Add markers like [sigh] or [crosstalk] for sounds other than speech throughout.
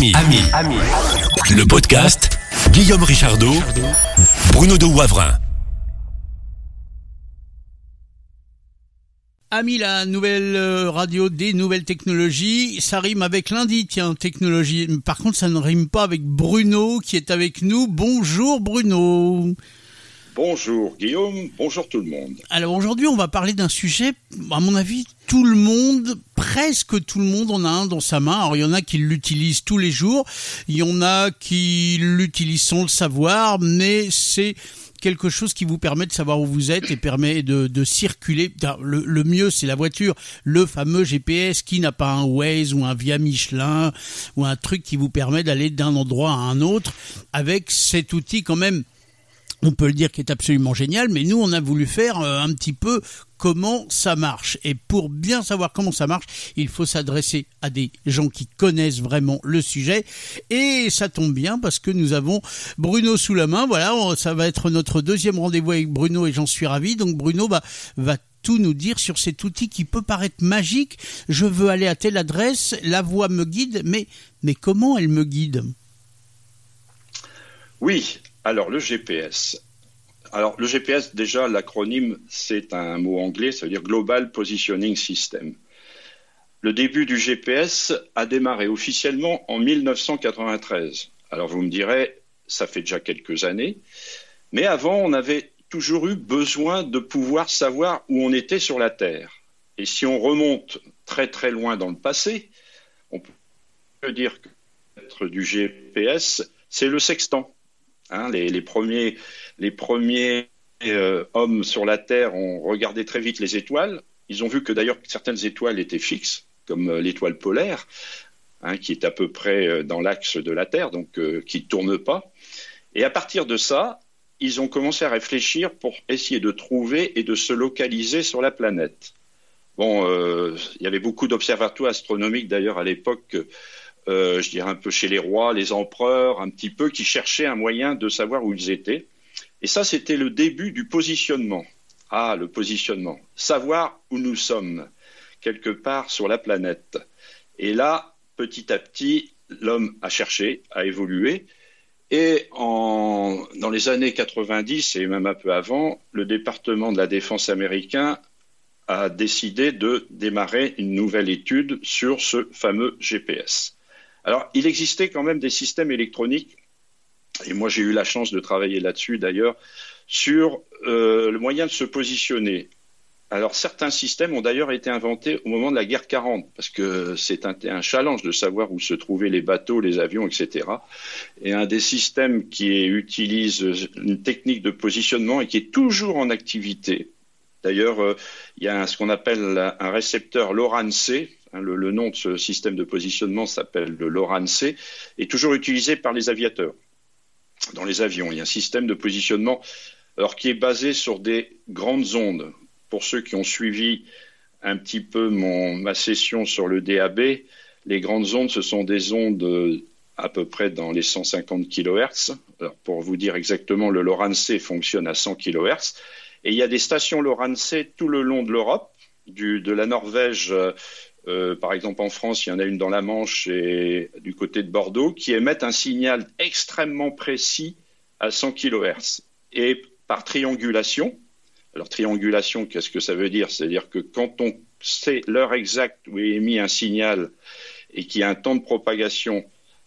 Ami, ami, ami. Le podcast Guillaume Richardot, Bruno de Wavrin. Ami, la nouvelle euh, radio des nouvelles technologies, ça rime avec lundi, tiens, technologie. Par contre, ça ne rime pas avec Bruno qui est avec nous. Bonjour Bruno. Bonjour Guillaume, bonjour tout le monde. Alors aujourd'hui, on va parler d'un sujet, à mon avis, tout le monde, presque tout le monde en a un dans sa main. Alors il y en a qui l'utilisent tous les jours, il y en a qui l'utilisent sans le savoir, mais c'est quelque chose qui vous permet de savoir où vous êtes et permet de, circuler. Le, le mieux, c'est la voiture, le fameux GPS qui n'a pas un Waze ou un Via Michelin ou un truc qui vous permet d'aller d'un endroit à un autre avec cet outil quand même on peut le dire qui est absolument génial, mais nous on a voulu faire euh, un petit peu comment ça marche. Et pour bien savoir comment ça marche, il faut s'adresser à des gens qui connaissent vraiment le sujet. Et ça tombe bien parce que nous avons Bruno sous la main. Voilà, ça va être notre deuxième rendez-vous avec Bruno et j'en suis ravi. Donc Bruno va, va tout nous dire sur cet outil qui peut paraître magique. Je veux aller à telle adresse, la voix me guide, mais, mais comment elle me guide? Oui, alors, le GPS. Alors, le GPS, déjà, l'acronyme, c'est un mot anglais, ça veut dire Global Positioning System. Le début du GPS a démarré officiellement en 1993. Alors, vous me direz, ça fait déjà quelques années. Mais avant, on avait toujours eu besoin de pouvoir savoir où on était sur la Terre. Et si on remonte très très loin dans le passé, on peut dire que du GPS, c'est le sextant. Hein, les, premiers, euh, hommes sur la Terre ont regardé très vite les étoiles. Ils ont vu que d'ailleurs certaines étoiles étaient fixes, comme euh, l'étoile polaire, hein, qui est à peu près euh, dans l'axe de la Terre, donc qui ne tourne pas. Et à partir de ça, ils ont commencé à réfléchir pour essayer de trouver et de se localiser sur la planète. Bon, il y avait beaucoup d'observatoires astronomiques d'ailleurs à l'époque euh, je dirais un peu chez les rois, les empereurs, un petit peu, qui cherchaient un moyen de savoir où ils étaient. Et ça, c'était le début du positionnement. Ah, le positionnement. Savoir où nous sommes, quelque part sur la planète. Et là, petit à petit, l'homme a cherché, a évolué. Et dans les années 90 et même un peu avant, le département de la défense américain a décidé de démarrer une nouvelle étude sur ce fameux GPS. Alors, il existait quand même des systèmes électroniques, et moi j'ai eu la chance de travailler là-dessus d'ailleurs, sur euh, le moyen de se positionner. Alors, certains systèmes ont d'ailleurs été inventés au moment de la guerre 40, parce que c'est un, challenge de savoir où se trouvaient les bateaux, les avions, etc. Et un des systèmes qui utilise une technique de positionnement et qui est toujours en activité. D'ailleurs, euh, il y a ce qu'on appelle un récepteur LoRaN-C, Hein, le, nom de ce système de positionnement s'appelle le LoRaN-C, est toujours utilisé par les aviateurs. Dans les avions, il y a un système de positionnement alors, qui est basé sur des grandes ondes. Pour ceux qui ont suivi un petit peu mon, ma session sur le DAB, les grandes ondes, ce sont des ondes à peu près dans les 150 kHz. Alors, pour vous dire exactement, le LoRaN-C fonctionne à 100 kHz. Et il y a des stations LoRaN-C tout le long de l'Europe, de la Norvège euh, par exemple, en France, il y en a une dans la Manche et du côté de Bordeaux qui émettent un signal extrêmement précis à 100 kHz. Et par triangulation, alors triangulation, qu'est-ce que ça veut dire? C'est-à-dire que quand on sait l'heure exacte où est émis un signal et qu'il y a un temps de propagation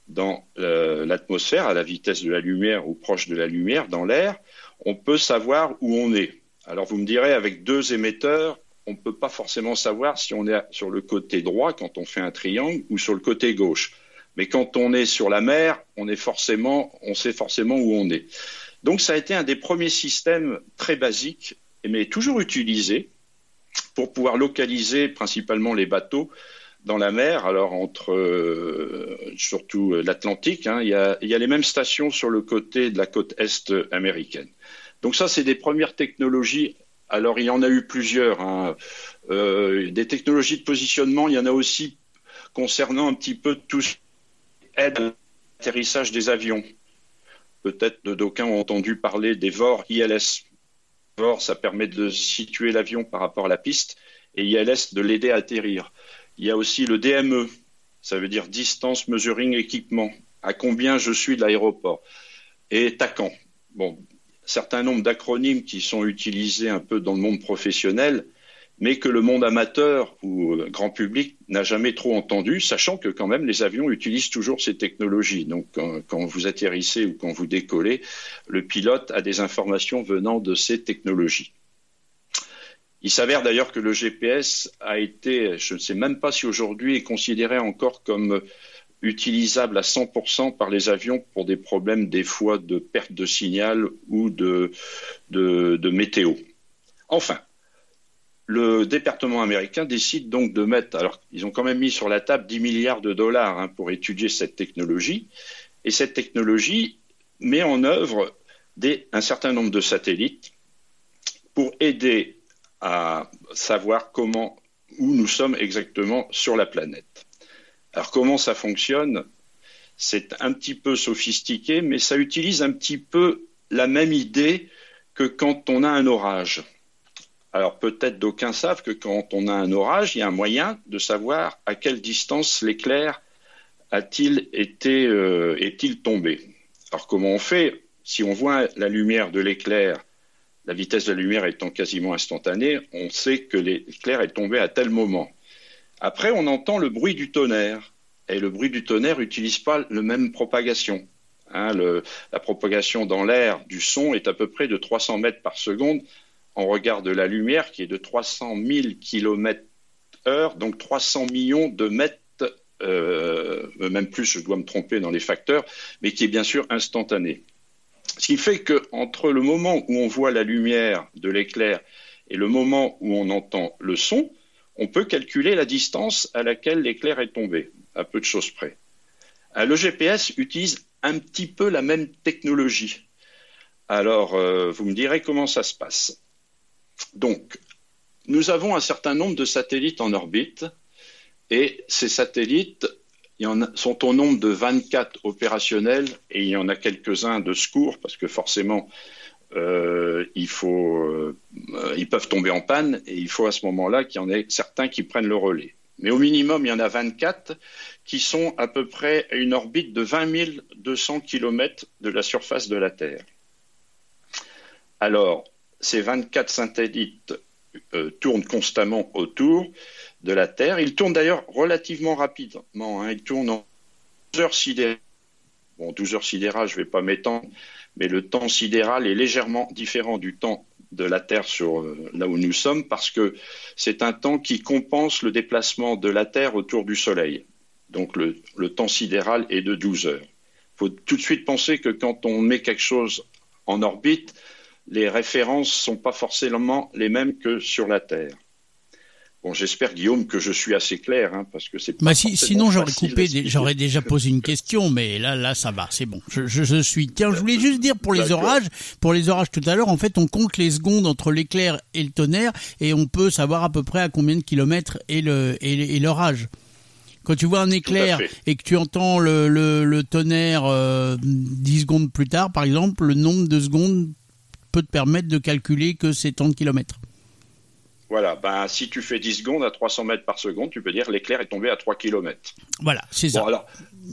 dans euh, l'atmosphère, à la vitesse de la lumière ou proche de la lumière, dans l'air, on peut savoir où on est. Alors vous me direz, avec deux émetteurs, on ne peut pas forcément savoir si on est sur le côté droit quand on fait un triangle ou sur le côté gauche. Mais quand on est sur la mer, on est forcément, on sait forcément où on est. Donc ça a été un des premiers systèmes très basiques, mais toujours utilisés pour pouvoir localiser principalement les bateaux dans la mer. Alors entre euh, surtout l'Atlantique, hein, il, il y a les mêmes stations sur le côté de la côte est américaine. Donc ça, c'est des premières technologies alors, il y en a eu plusieurs. Hein. Euh, des technologies de positionnement, il y en a aussi concernant un petit peu tout ce aide à l'atterrissage des avions. Peut-être d'aucuns ont entendu parler des VOR ILS. VOR, ça permet de situer l'avion par rapport à la piste et ILS de l'aider à atterrir. Il y a aussi le DME. ça veut dire distance measuring équipement, à combien je suis de l'aéroport, et TACAN. Bon, certain nombre d'acronymes qui sont utilisés un peu dans le monde professionnel, mais que le monde amateur ou grand public n'a jamais trop entendu, sachant que quand même les avions utilisent toujours ces technologies. Donc quand, vous atterrissez ou quand vous décollez, le pilote a des informations venant de ces technologies. Il s'avère d'ailleurs que le GPS a été, je ne sais même pas si aujourd'hui est considéré encore comme utilisable à 100% par les avions pour des problèmes des fois de perte de signal ou de, météo. Enfin, le département américain décide donc de mettre, alors ils ont quand même mis sur la table 10 milliards de dollars hein, pour étudier cette technologie, et cette technologie met en œuvre un certain nombre de satellites pour aider à savoir comment, où nous sommes exactement sur la planète. Alors comment ça fonctionne C'est un petit peu sophistiqué, mais ça utilise un petit peu la même idée que quand on a un orage. Alors peut-être d'aucuns savent que quand on a un orage, il y a un moyen de savoir à quelle distance l'éclair a-t-il été euh, est-il tombé. Alors comment on fait Si on voit la lumière de l'éclair, la vitesse de la lumière étant quasiment instantanée, on sait que l'éclair est tombé à tel moment. Après, on entend le bruit du tonnerre. Et le bruit du tonnerre n'utilise pas la même propagation. Hein, la propagation dans l'air du son est à peu près de 300 mètres par seconde en regard de la lumière, qui est de 300 000 km heure, donc 300 millions de mètres, euh, même plus, je dois me tromper dans les facteurs, mais qui est bien sûr instantané. Ce qui fait qu'entre le moment où on voit la lumière de l'éclair et le moment où on entend le son, on peut calculer la distance à laquelle l'éclair est tombé, à peu de choses près. Euh, le GPS utilise un petit peu la même technologie. Alors, euh, vous me direz comment ça se passe. Donc, nous avons un certain nombre de satellites en orbite et ces satellites sont au nombre de 24 opérationnels et il y en a quelques-uns de secours parce que forcément euh, il faut, euh, ils peuvent tomber en panne et il faut à ce moment-là qu'il y en ait certains qui prennent le relais. Mais au minimum, il y en a 24 qui sont à peu près à une orbite de 20 200 km de la surface de la Terre. Alors, ces 24 satellites euh, tournent constamment autour de la Terre. Ils tournent d'ailleurs relativement rapidement. Hein. Ils tournent en 12 heures sidérales. Bon, 12 heures sidérales, je ne vais pas m'étendre, mais le temps sidéral est légèrement différent du temps de la Terre sur euh, là où nous sommes parce que c'est un temps qui compense le déplacement de la Terre autour du Soleil. Donc le, le temps sidéral est de 12 heures. Il faut tout de suite penser que quand on met quelque chose en orbite, les références ne sont pas forcément les mêmes que sur la Terre. Bon, j'espère, Guillaume, que je suis assez clair, hein, parce que c'est pas. Bah, sinon, j'aurais coupé, j'aurais déjà posé une question, mais là, là, ça va, c'est bon. Je, je, suis. Tiens, je voulais juste dire pour les orages, pour les orages tout à l'heure, en fait, on compte les secondes entre l'éclair et le tonnerre, et on peut savoir à peu près à combien de kilomètres est le et l'orage. Quand tu vois un éclair et que tu entends le, le, le tonnerre euh, 10 secondes plus tard, par exemple, le nombre de secondes peut te permettre de calculer que c'est tant de kilomètres. Voilà, ben, si tu fais 10 secondes à 300 mètres par seconde, tu peux dire l'éclair est tombé à 3 km. Voilà, c'est ça. alors,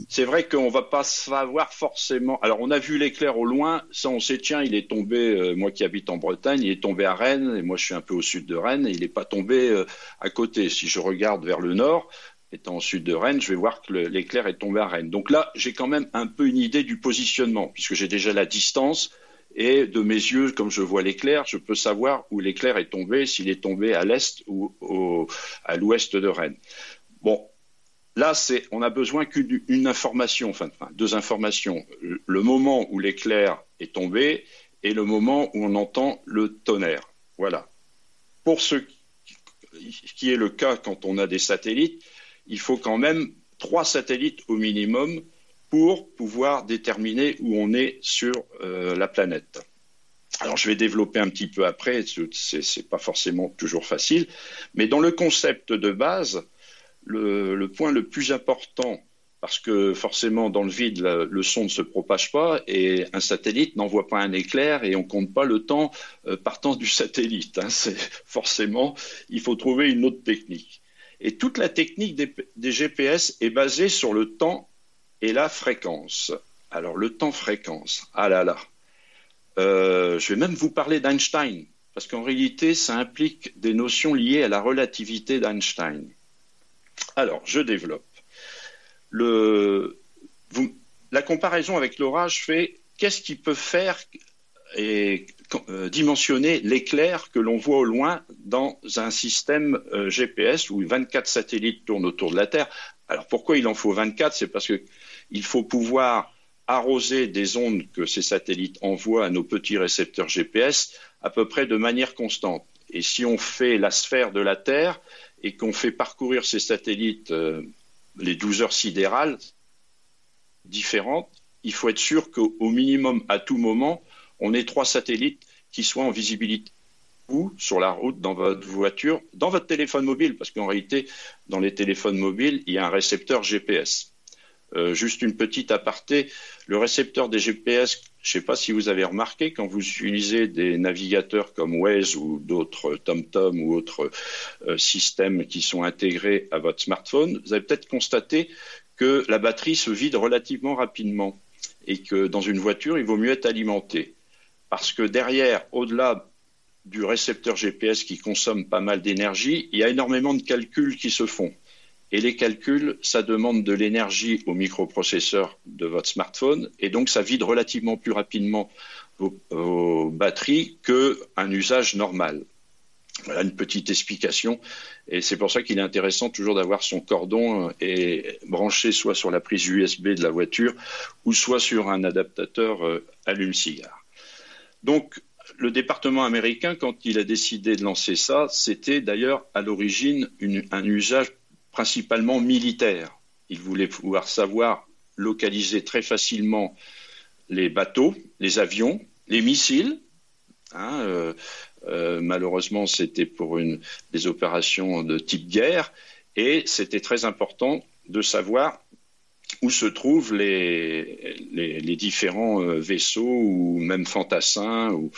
c'est vrai qu'on va pas savoir forcément. Alors, on a vu l'éclair au loin, ça on sait, tiens, il est tombé, euh, moi qui habite en Bretagne, il est tombé à Rennes, et moi je suis un peu au sud de Rennes, et il n'est pas tombé euh, à côté. Si je regarde vers le nord, étant au sud de Rennes, je vais voir que l'éclair est tombé à Rennes. Donc là, j'ai quand même un peu une idée du positionnement, puisque j'ai déjà la distance et de mes yeux, comme je vois l'éclair, je peux savoir où l'éclair est tombé, s'il est tombé à l'est ou à l'ouest de Rennes. Bon, là, c'est, on a besoin qu'une information, enfin, deux informations. Le moment où l'éclair est tombé et le moment où on entend le tonnerre. Voilà. Pour ce qui est le cas quand on a des satellites, il faut quand même trois satellites au minimum pour pouvoir déterminer où on est sur euh, la planète. Alors je vais développer un petit peu après, c'est pas forcément toujours facile, mais dans le concept de base, le, point le plus important, parce que forcément dans le vide le son ne se propage pas et un satellite n'envoie pas un éclair et on compte pas le temps euh, partant du satellite. Hein, forcément, il faut trouver une autre technique. Et toute la technique des, GPS est basée sur le temps et la fréquence. Alors le temps-fréquence, ah là là. Euh, je vais même vous parler d'Einstein, parce qu'en réalité, ça implique des notions liées à la relativité d'Einstein. Alors, je développe. La comparaison avec l'orage fait qu'est-ce qui peut faire et euh, dimensionner l'éclair que l'on voit au loin dans un système euh, GPS où 24 satellites tournent autour de la Terre. Alors pourquoi il en faut 24 C'est parce qu'il faut pouvoir arroser des ondes que ces satellites envoient à nos petits récepteurs GPS à peu près de manière constante. Et si on fait la sphère de la Terre et qu'on fait parcourir ces satellites euh, les 12 heures sidérales différentes, il faut être sûr qu'au minimum, à tout moment, on ait trois satellites qui soient en visibilité ou sur la route, dans votre voiture, dans votre téléphone mobile, parce qu'en réalité, dans les téléphones mobiles, il y a un récepteur GPS. Euh, juste une petite aparté, le récepteur des GPS, je ne sais pas si vous avez remarqué, quand vous utilisez des navigateurs comme Waze ou d'autres TomTom ou autres euh, systèmes qui sont intégrés à votre smartphone, vous avez peut-être constaté que la batterie se vide relativement rapidement et que dans une voiture, il vaut mieux être alimenté. Parce que derrière, au-delà du récepteur GPS qui consomme pas mal d'énergie, il y a énormément de calculs qui se font. Et les calculs, ça demande de l'énergie au microprocesseur de votre smartphone, et donc ça vide relativement plus rapidement vos, batteries qu'un usage normal. Voilà une petite explication. Et c'est pour ça qu'il est intéressant toujours d'avoir son cordon euh, et branché soit sur la prise USB de la voiture ou soit sur un adaptateur euh, allume-cigare. Donc, le département américain, quand il a décidé de lancer ça, c'était d'ailleurs à l'origine un usage principalement militaire. Il voulait pouvoir savoir localiser très facilement les bateaux, les avions, les missiles. Hein, euh, euh, malheureusement, c'était pour des opérations de type guerre, et c'était très important de savoir où se trouvent les, les, différents euh, vaisseaux ou même fantassins. Ou...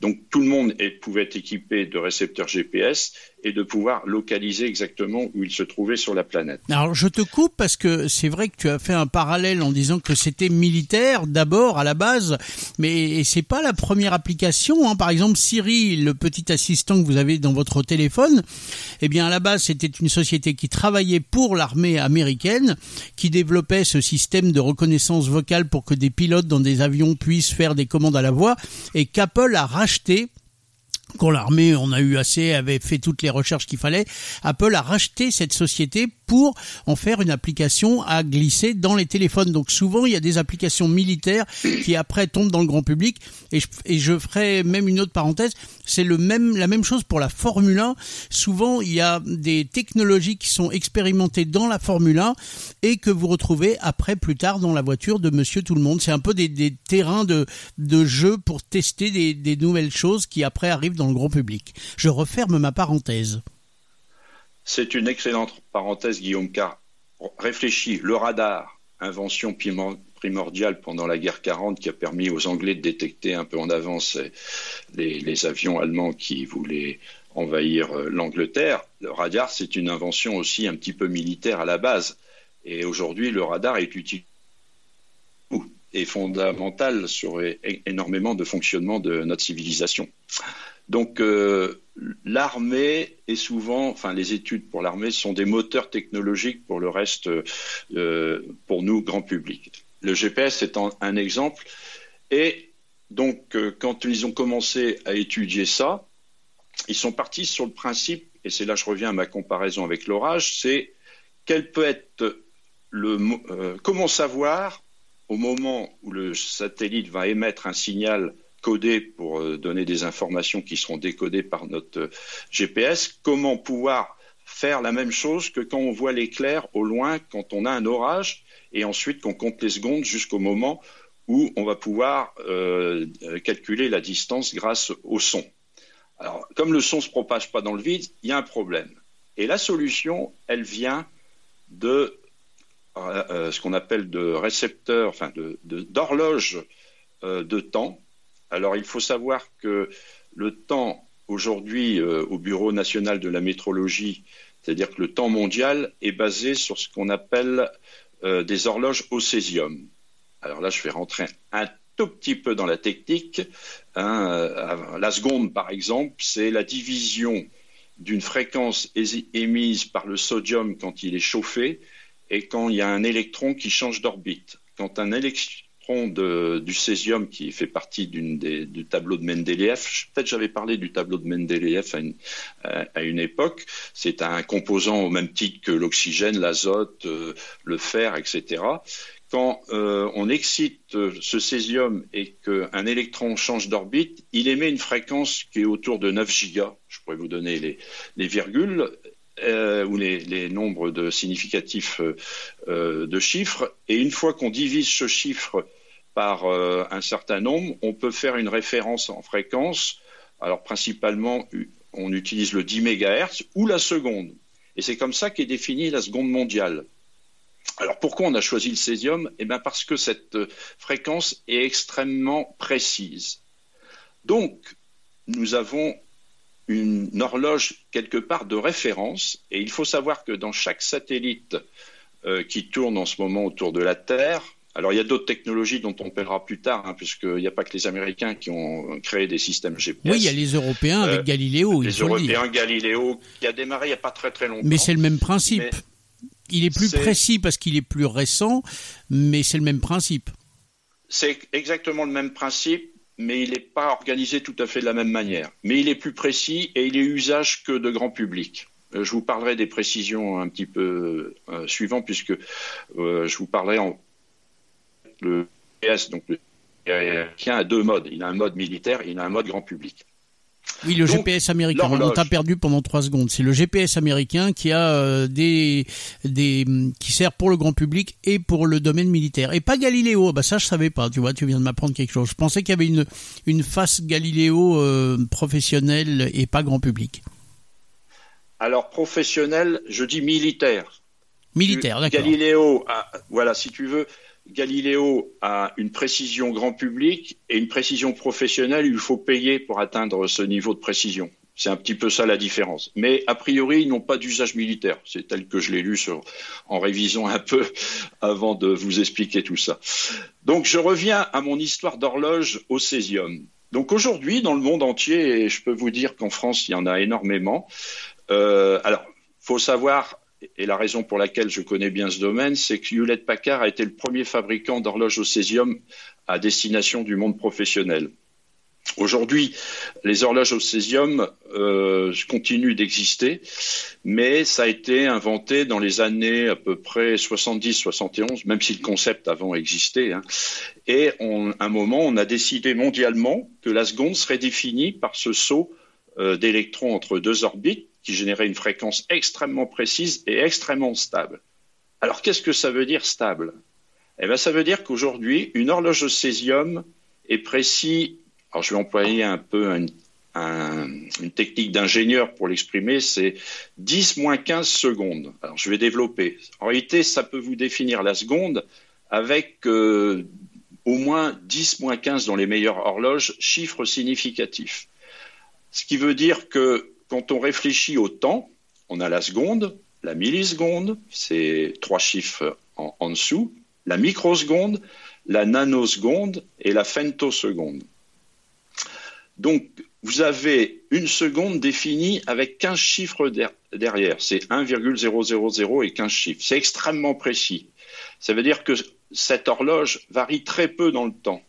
Donc tout le monde pouvait être équipé de récepteurs GPS et de pouvoir localiser exactement où il se trouvait sur la planète. Alors je te coupe parce que c'est vrai que tu as fait un parallèle en disant que c'était militaire d'abord à la base, mais c'est pas la première application. Hein. Par exemple Siri, le petit assistant que vous avez dans votre téléphone, eh bien à la base c'était une société qui travaillait pour l'armée américaine, qui développait ce système de reconnaissance vocale pour que des pilotes dans des avions puissent faire des commandes à la voix, et qu'Apple a racheté quand l'armée on a eu assez, avait fait toutes les recherches qu'il fallait, Apple a racheté cette société pour en faire une application à glisser dans les téléphones. Donc souvent il y a des applications militaires qui après tombent dans le grand public. Et je, ferai même une autre parenthèse, c'est le même la même chose pour la Formule 1. Souvent il y a des technologies qui sont expérimentées dans la Formule 1 et que vous retrouvez après plus tard dans la voiture de Monsieur Tout le Monde. C'est un peu des, terrains de jeu pour tester des nouvelles choses qui après arrivent dans le grand public. Je referme ma parenthèse. C'est une excellente parenthèse, Guillaume, car réfléchis, le radar, invention primordiale pendant la guerre 40 qui a permis aux Anglais de détecter un peu en avance les, avions allemands qui voulaient envahir euh, l'Angleterre. Le radar, c'est une invention aussi un petit peu militaire à la base. Et aujourd'hui, le radar est utilisé et fondamental sur énormément de fonctionnement de notre civilisation. Donc euh, l'armée est souvent, enfin les études pour l'armée sont des moteurs technologiques pour le reste, euh, pour nous grand public. Le GPS est un, exemple. Et donc euh, quand ils ont commencé à étudier ça, ils sont partis sur le principe, et c'est là que je reviens à ma comparaison avec l'orage, c'est quel peut être le, comment savoir au moment où le satellite va émettre un signal codé pour euh, donner des informations qui seront décodées par notre euh, GPS, comment pouvoir faire la même chose que quand on voit l'éclair au loin, quand on a un orage, et ensuite qu'on compte les secondes jusqu'au moment où on va pouvoir euh, calculer la distance grâce au son. Alors, comme le son ne se propage pas dans le vide, il y a un problème. Et la solution, elle vient de ce qu'on appelle de récepteurs, enfin d'horloge de, de temps alors il faut savoir que le temps aujourd'hui euh, au Bureau national de la métrologie, C'est-à-dire que le temps mondial est basé sur ce qu'on appelle euh, des horloges au césium. Alors là, je vais rentrer un tout petit peu dans la technique. Hein, euh, la seconde, par exemple, c'est la division d'une fréquence émise par le sodium quand il est chauffé et quand il y a un électron qui change d'orbite. Quand un électron du césium qui fait partie du tableau de Mendeleev, peut-être j'avais parlé du tableau de Mendeleev à une, à une époque, c'est un composant au même titre que l'oxygène, l'azote, euh, le fer, etc quand euh, on excite euh, ce césium et qu'un électron change d'orbite, il émet une fréquence qui est autour de 9 gigas. Je pourrais vous donner les, virgules euh, ou les, nombres de significatifs de chiffres. Et une fois qu'on divise ce chiffre par un certain nombre, on peut faire une référence en fréquence. Alors principalement, on utilise le 10 MHz ou la seconde. Et c'est comme ça qu'est définie la seconde mondiale. Alors pourquoi on a choisi le césium? Eh bien parce que cette euh, fréquence est extrêmement précise. Donc nous avons une horloge quelque part de référence et il faut savoir que dans chaque satellite euh, qui tourne en ce moment autour de la Terre, alors il y a d'autres technologies dont on parlera plus tard, hein, puisqu'il n'y a pas que les Américains qui ont créé des systèmes GPS. Oui, il y a les Européens avec euh, Galileo. Les Européens Galileo qui a démarré il n'y a pas très très longtemps. Mais c'est le même principe. Il est plus précis parce qu'il est plus récent, mais c'est le même principe. C'est exactement le même principe, mais il n'est pas organisé tout à fait de la même manière. Mais il est plus précis et il est usage que de grand public. Euh, je vous parlerai des précisions un petit peu euh, suivantes, puisque euh, je vous parlerai en le PS, donc le qui a deux modes. Il a un mode militaire et il a un mode grand public. Oui, le GPS américain. On t'a perdu pendant trois secondes. C'est le GPS américain qui a euh, des des qui sert pour le grand public et pour le domaine militaire. Et pas Galiléo. Bah ça je savais pas. Tu vois, tu viens de m'apprendre quelque chose. Je pensais qu'il y avait une une face Galiléo euh, professionnelle et pas grand public. Alors professionnel, je dis militaire. Militaire, d'accord. Galiléo, voilà, si tu veux, Galiléo a une précision grand public et une précision professionnelle. Il faut payer pour atteindre ce niveau de précision. C'est un petit peu ça la différence. Mais a priori, ils n'ont pas d'usage militaire. C'est tel que je l'ai lu en révisant un peu [laughs] avant de vous expliquer tout ça. Donc je reviens à mon histoire d'horloge au césium. Donc aujourd'hui, dans le monde entier, et je peux vous dire qu'en France, il y en a énormément. Euh, alors, faut savoir et la raison pour laquelle je connais bien ce domaine, c'est que Hewlett Packard a été le premier fabricant d'horloges au césium à destination du monde professionnel. Aujourd'hui, les horloges au césium euh, continuent d'exister, mais ça a été inventé dans les années à peu près 70-71, même si le concept avant existait. Hein. Et à un moment, on a décidé mondialement que la seconde serait définie par ce saut euh, d'électrons entre deux orbites qui générait une fréquence extrêmement précise et extrêmement stable. Alors qu'est-ce que ça veut dire stable? Eh bien ça veut dire qu'aujourd'hui, une horloge au césium est précis, alors je vais employer un peu une technique d'ingénieur pour l'exprimer, c'est 10 moins 15 secondes. Alors je vais développer. En réalité, ça peut vous définir la seconde avec euh, au moins 10 moins 15 dans les meilleures horloges, chiffres significatifs. Ce qui veut dire que quand on réfléchit au temps, on a la seconde, la milliseconde, c'est trois chiffres en, dessous, la microseconde, la nanoseconde et la femtoseconde. Donc, vous avez une seconde définie avec 15 chiffres derrière. C'est 1,000 et 15 chiffres. C'est extrêmement précis. Ça veut dire que cette horloge varie très peu dans le temps.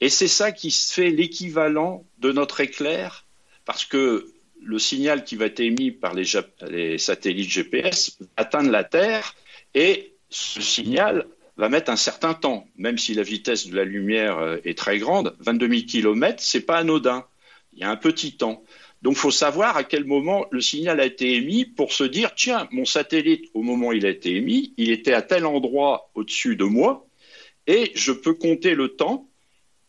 Et c'est ça qui fait l'équivalent de notre éclair, parce que le signal qui va être émis par les, satellites GPS va atteindre la Terre et ce signal va mettre un certain temps, même si la vitesse de la lumière euh, est très grande, 22 000 km, c'est pas anodin. Il y a un petit temps. Donc, il faut savoir à quel moment le signal a été émis pour se dire, tiens, mon satellite, au moment où il a été émis, il était à tel endroit au-dessus de moi, et je peux compter le temps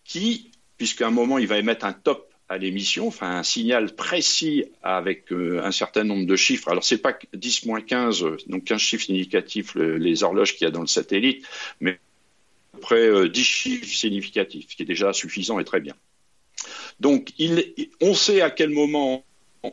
qui, puisqu'à un moment, il va émettre un top à l'émission, enfin un signal précis avec euh, un certain nombre de chiffres. Alors c'est pas 10 moins 15, donc 15 chiffres significatifs les horloges qu'il y a dans le satellite, mais à peu près 10 chiffres significatifs, ce qui est déjà suffisant et très bien. Donc il, on sait à quel moment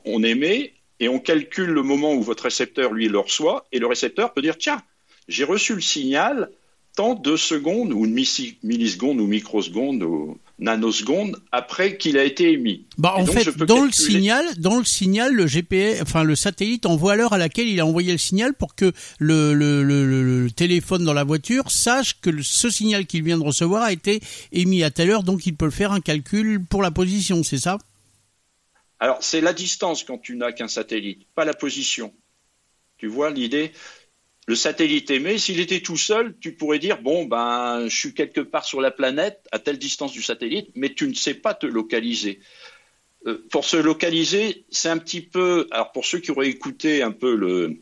on émet et on calcule le moment où votre récepteur, lui, le reçoit, et le récepteur peut dire, tiens, j'ai reçu le signal tant de secondes ou une milliseconde ou microseconde ou nanosecondes après qu'il a été émis. Bah, en fait, dans le signal, dans le signal, le GPS, enfin le satellite envoie l'heure à laquelle il a envoyé le signal pour que le, le, le, téléphone dans la voiture sache que ce signal qu'il vient de recevoir a été émis à telle heure, donc il peut faire un calcul pour la position, c'est ça? Alors c'est la distance quand tu n'as qu'un satellite, pas la position. Tu vois l'idée? Le satellite émet, s'il était tout seul, tu pourrais dire bon ben je suis quelque part sur la planète à telle distance du satellite, mais tu ne sais pas te localiser. Euh, pour se localiser, c'est un petit peu. Alors pour ceux qui auraient écouté un peu le,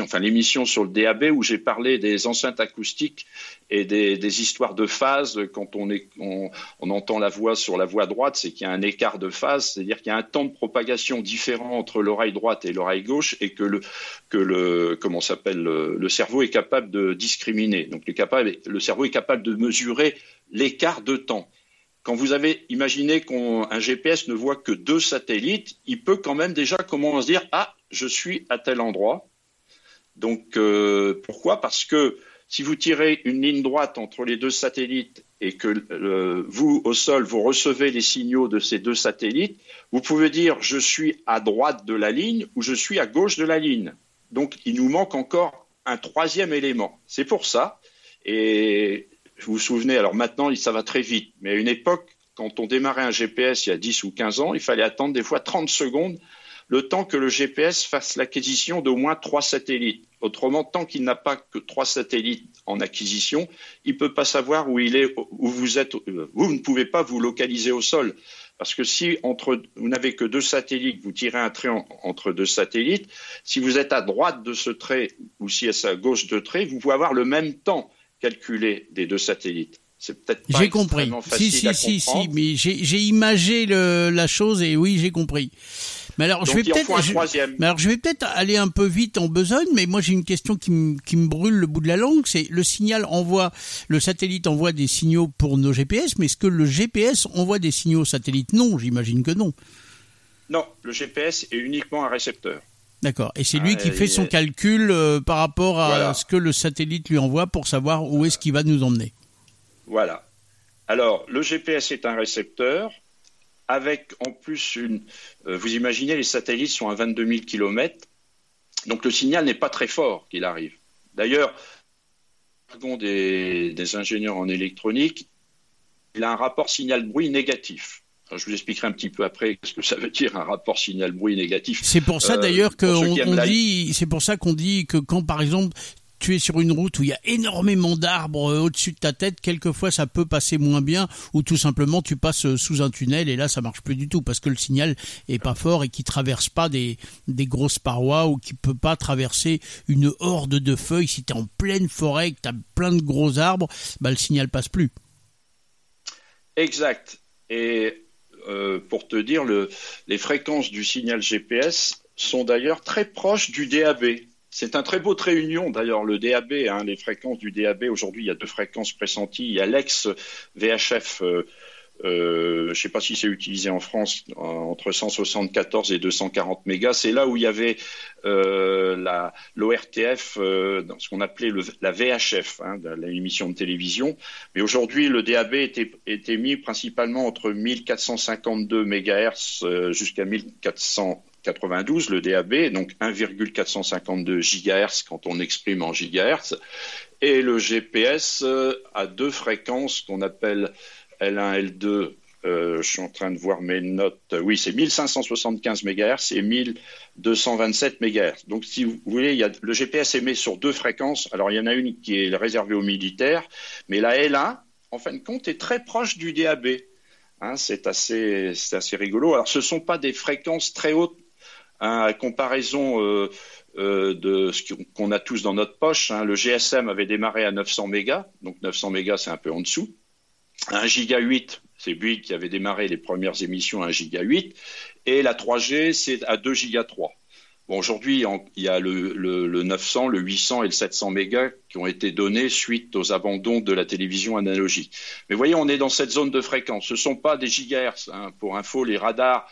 enfin l'émission sur le DAB où j'ai parlé des enceintes acoustiques et des, histoires de phase. Quand on, entend la voix sur la voix droite, c'est qu'il y a un écart de phase, c'est-à-dire qu'il y a un temps de propagation différent entre l'oreille droite et l'oreille gauche et que le, que s'appelle le, cerveau est capable de discriminer. Donc le cerveau est capable de mesurer l'écart de temps quand vous avez imaginé qu'un GPS ne voit que deux satellites, il peut quand même déjà comment se dire ah je suis à tel endroit. Donc euh, pourquoi? Parce que si vous tirez une ligne droite entre les deux satellites et que vous au sol vous recevez les signaux de ces deux satellites, vous pouvez dire je suis à droite de la ligne ou je suis à gauche de la ligne. Donc il nous manque encore un troisième élément. C'est pour ça. Vous vous souvenez, alors maintenant, ça va très vite, mais à une époque, quand on démarrait un GPS il y a 10 ou 15 ans, il fallait attendre des fois 30 secondes le temps que le GPS fasse l'acquisition d'au moins trois satellites. Autrement, tant qu'il n'a pas que trois satellites en acquisition, il ne peut pas savoir où il est, où vous êtes. Vous ne pouvez pas vous localiser au sol. Parce que si entre, vous n'avez que deux satellites, vous tirez un trait entre deux satellites, si vous êtes à droite de ce trait ou si est à gauche de trait, vous pouvez avoir le même temps calculé des deux satellites. C'est peut-être pas J'ai compris. Si, si, si, si, mais j'ai imagé le, la chose et oui, j'ai compris. Mais alors, je vais peut-être, alors, je vais peut-être aller un peu vite en besogne, mais moi, j'ai une question qui me, qui me brûle le bout de la langue. C'est le signal envoie, le satellite envoie des signaux pour nos GPS, mais est-ce que le GPS envoie des signaux satellites? Non, j'imagine que non. Non, le GPS est uniquement un récepteur. D'accord. Et c'est lui qui fait son calcul euh, par rapport à ce que le satellite lui envoie pour savoir où est-ce qu'il va nous emmener. Voilà. Alors, le GPS est un récepteur avec en plus une. Euh, vous imaginez, les satellites sont à 22 000 km, donc le signal n'est pas très fort qu'il arrive. D'ailleurs, des, des ingénieurs en électronique, il a un rapport signal-bruit négatif je vous expliquerai un petit peu après ce que ça veut dire un rapport signal-bruit négatif. C'est pour ça d'ailleurs euh, qu'on dit, c'est pour ça qu'on dit que quand par exemple tu es sur une route où il y a énormément d'arbres euh, au-dessus de ta tête, quelquefois ça peut passer moins bien, ou tout simplement tu passes euh, sous un tunnel et là ça marche plus du tout parce que le signal est pas fort et qui traverse pas des, des grosses parois ou qui peut pas traverser une horde de feuilles. Si tu es en pleine forêt, que tu as plein de gros arbres, bah, le signal passe plus. Exact. Et euh, pour te dire, le, les fréquences du signal GPS sont d'ailleurs très proches du DAB. C'est un très beau trait d'ailleurs, le DAB, hein, les fréquences du DAB. Aujourd'hui, il y a deux fréquences pressenties. Il y a l'ex VHF euh, euh, je ne sais pas si c'est utilisé en France entre 174 et 240 mégas. C'est là où il y avait euh, l'ORTF, euh, ce qu'on appelait la VHF, hein, l'émission de télévision. Mais aujourd'hui, le DAB était, était mis principalement entre 1452 MHz euh, jusqu'à 1492, le DAB, donc 1,452 GHz quand on exprime en GHz. Et le GPS euh, a deux fréquences qu'on appelle L1, L2, euh, je suis en train de voir mes notes. Oui, c'est 1575 MHz et 1227 MHz. Donc, si vous voulez, le GPS émet sur deux fréquences. Alors, il y en a une qui est réservée aux militaires, mais la L1, en fin de compte, est très proche du DAB. Hein, c'est assez, assez rigolo. Alors, ce ne sont pas des fréquences très hautes hein, à comparaison euh, euh, de ce qu'on a tous dans notre poche. Hein. Le GSM avait démarré à 900 mégas, donc 900 mégas, c'est un peu en dessous. 1 giga 8, c'est Bouygues qui avait démarré les premières émissions à 1 giga 8, et la 3G, c'est à 2 giga 3. Bon, aujourd'hui, il y a le, le, 900, le 800 et le 700 mégas qui ont été donnés suite aux abandons de la télévision analogique. Mais voyez, on est dans cette zone de fréquence. Ce ne sont pas des gigahertz. Hein. Pour info, les radars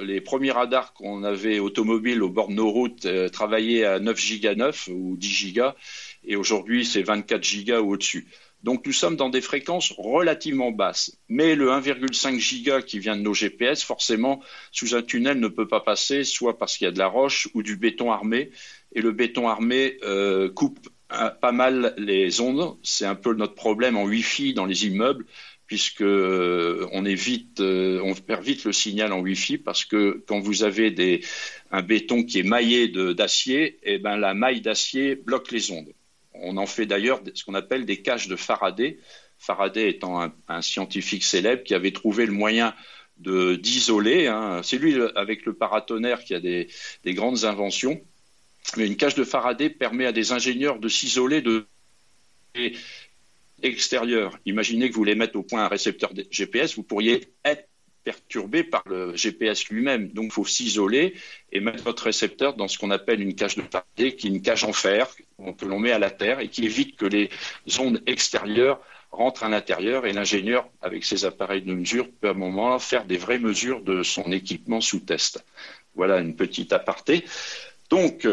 les premiers radars qu'on avait automobiles au bord de nos routes euh, travaillaient à 9 giga 9 ou 10 gigas, et aujourd'hui c'est 24 gigas ou au-dessus. Donc nous sommes dans des fréquences relativement basses. Mais le 1,5 giga qui vient de nos GPS, forcément, sous un tunnel ne peut pas passer, soit parce qu'il y a de la roche ou du béton armé. Et le béton armé euh, coupe pas mal les ondes. C'est un peu notre problème en Wi-Fi dans les immeubles, puisque euh, on euh, on perd vite le signal en Wi-Fi parce que quand vous avez un béton qui est maillé d'acier, eh ben la maille d'acier bloque les ondes. On en fait d'ailleurs ce qu'on appelle des caches de Faraday. Faraday étant un, scientifique célèbre qui avait trouvé le moyen d'isoler. Hein. C'est lui avec le paratonnerre qui a des, des grandes inventions. Mais une cache de Faraday permet à des ingénieurs de s'isoler de extérieur. Imaginez que vous voulez mettre au point un récepteur GPS, vous pourriez être perturbé par le GPS lui-même. Donc, il faut s'isoler et mettre votre récepteur dans ce qu'on appelle une cage de Faraday, qui est une cage en fer que l'on met à la terre et qui évite que les ondes extérieures rentrent à l'intérieur et l'ingénieur, avec ses appareils de mesure, peut à un moment faire des vraies mesures de son équipement sous test. Voilà une petite aparté. Donc,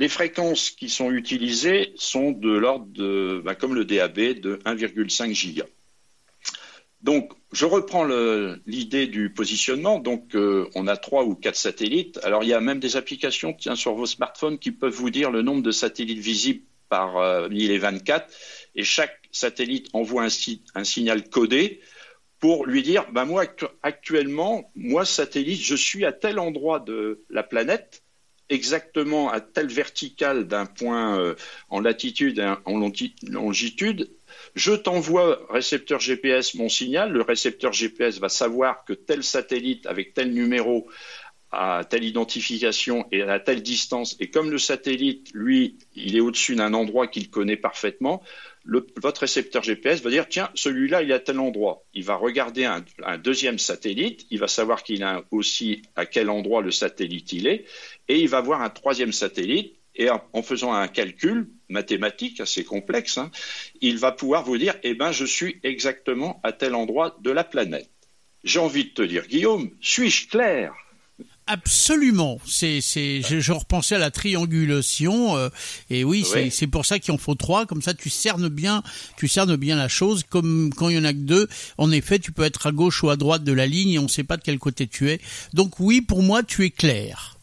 les fréquences qui sont utilisées sont de l'ordre de, ben, comme le DAB, de 1,5 giga. Donc, je reprends l'idée du positionnement. Donc, euh, on a trois ou quatre satellites. Alors, il y a même des applications tiens, sur vos smartphones qui peuvent vous dire le nombre de satellites visibles par euh, 1024. Et chaque satellite envoie un, signal codé pour lui dire, ben moi, actuellement, moi, satellite, je suis à tel endroit de la planète exactement à telle verticale d'un point euh, en latitude et en longitude, je t'envoie récepteur GPS mon signal, le récepteur GPS va savoir que tel satellite avec tel numéro à telle identification et à telle distance, et comme le satellite, lui, il est au-dessus d'un endroit qu'il connaît parfaitement, votre récepteur GPS va dire tiens, celui-là, il est à tel endroit. Il va regarder un, deuxième satellite, il va savoir qu'il a aussi à quel endroit le satellite il est, et il va voir un troisième satellite. Et en, faisant un calcul mathématique assez complexe, hein, il va pouvoir vous dire eh ben, je suis exactement à tel endroit de la planète. J'ai envie de te dire, Guillaume, suis-je clair? Absolument. C'est, c'est, je, repensais à la triangulation euh, et oui, c'est, pour ça qu'il en faut trois. Comme ça, tu cernes bien, tu cernes bien la chose. Comme quand il y en a que deux, en effet, tu peux être à gauche ou à droite de la ligne et on ne sait pas de quel côté tu es. Donc oui, pour moi, tu es clair.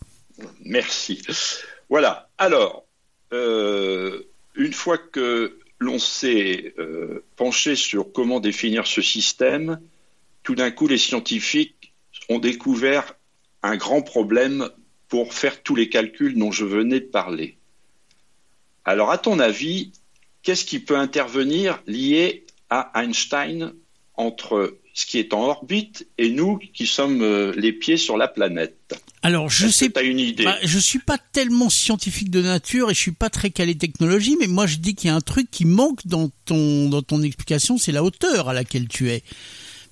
Merci. Voilà. Alors, euh, une fois que l'on s'est euh, penché sur comment définir ce système, tout d'un coup, les scientifiques ont découvert un grand problème pour faire tous les calculs dont je venais de parler. Alors, à ton avis, qu'est-ce qui peut intervenir lié à Einstein entre ce qui est en orbite et nous qui sommes euh, les pieds sur la planète alors je sais pas une idée? Bah, je suis pas tellement scientifique de nature et je suis pas très calé technologie, mais moi je dis qu'il y a un truc qui manque dans ton dans ton explication, c'est la hauteur à laquelle tu es.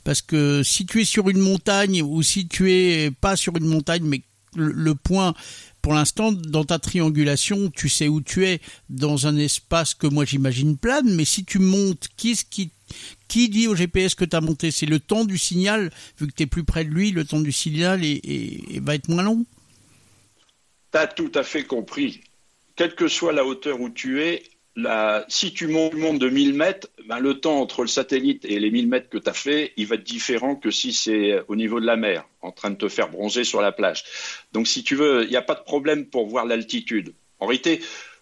Parce que si tu es sur une montagne ou si tu es pas sur une montagne, mais le, point, pour l'instant, dans ta triangulation, tu sais où tu es dans un espace que moi j'imagine plane, mais si tu montes, qui, qui, qui dit au GPS que tu as monté? C'est le temps du signal, vu que tu es plus près de lui, le temps du signal va être moins long Tu as tout à fait compris. Quelle que soit la hauteur où tu es, si tu montes, de 1000 mètres, ben, le temps entre le satellite et les 1000 mètres que tu as fait, il va être différent que si c'est au niveau de la mer, en train de te faire bronzer sur la plage. Donc, si tu veux, il n'y a pas de problème pour voir l'altitude. En réalité,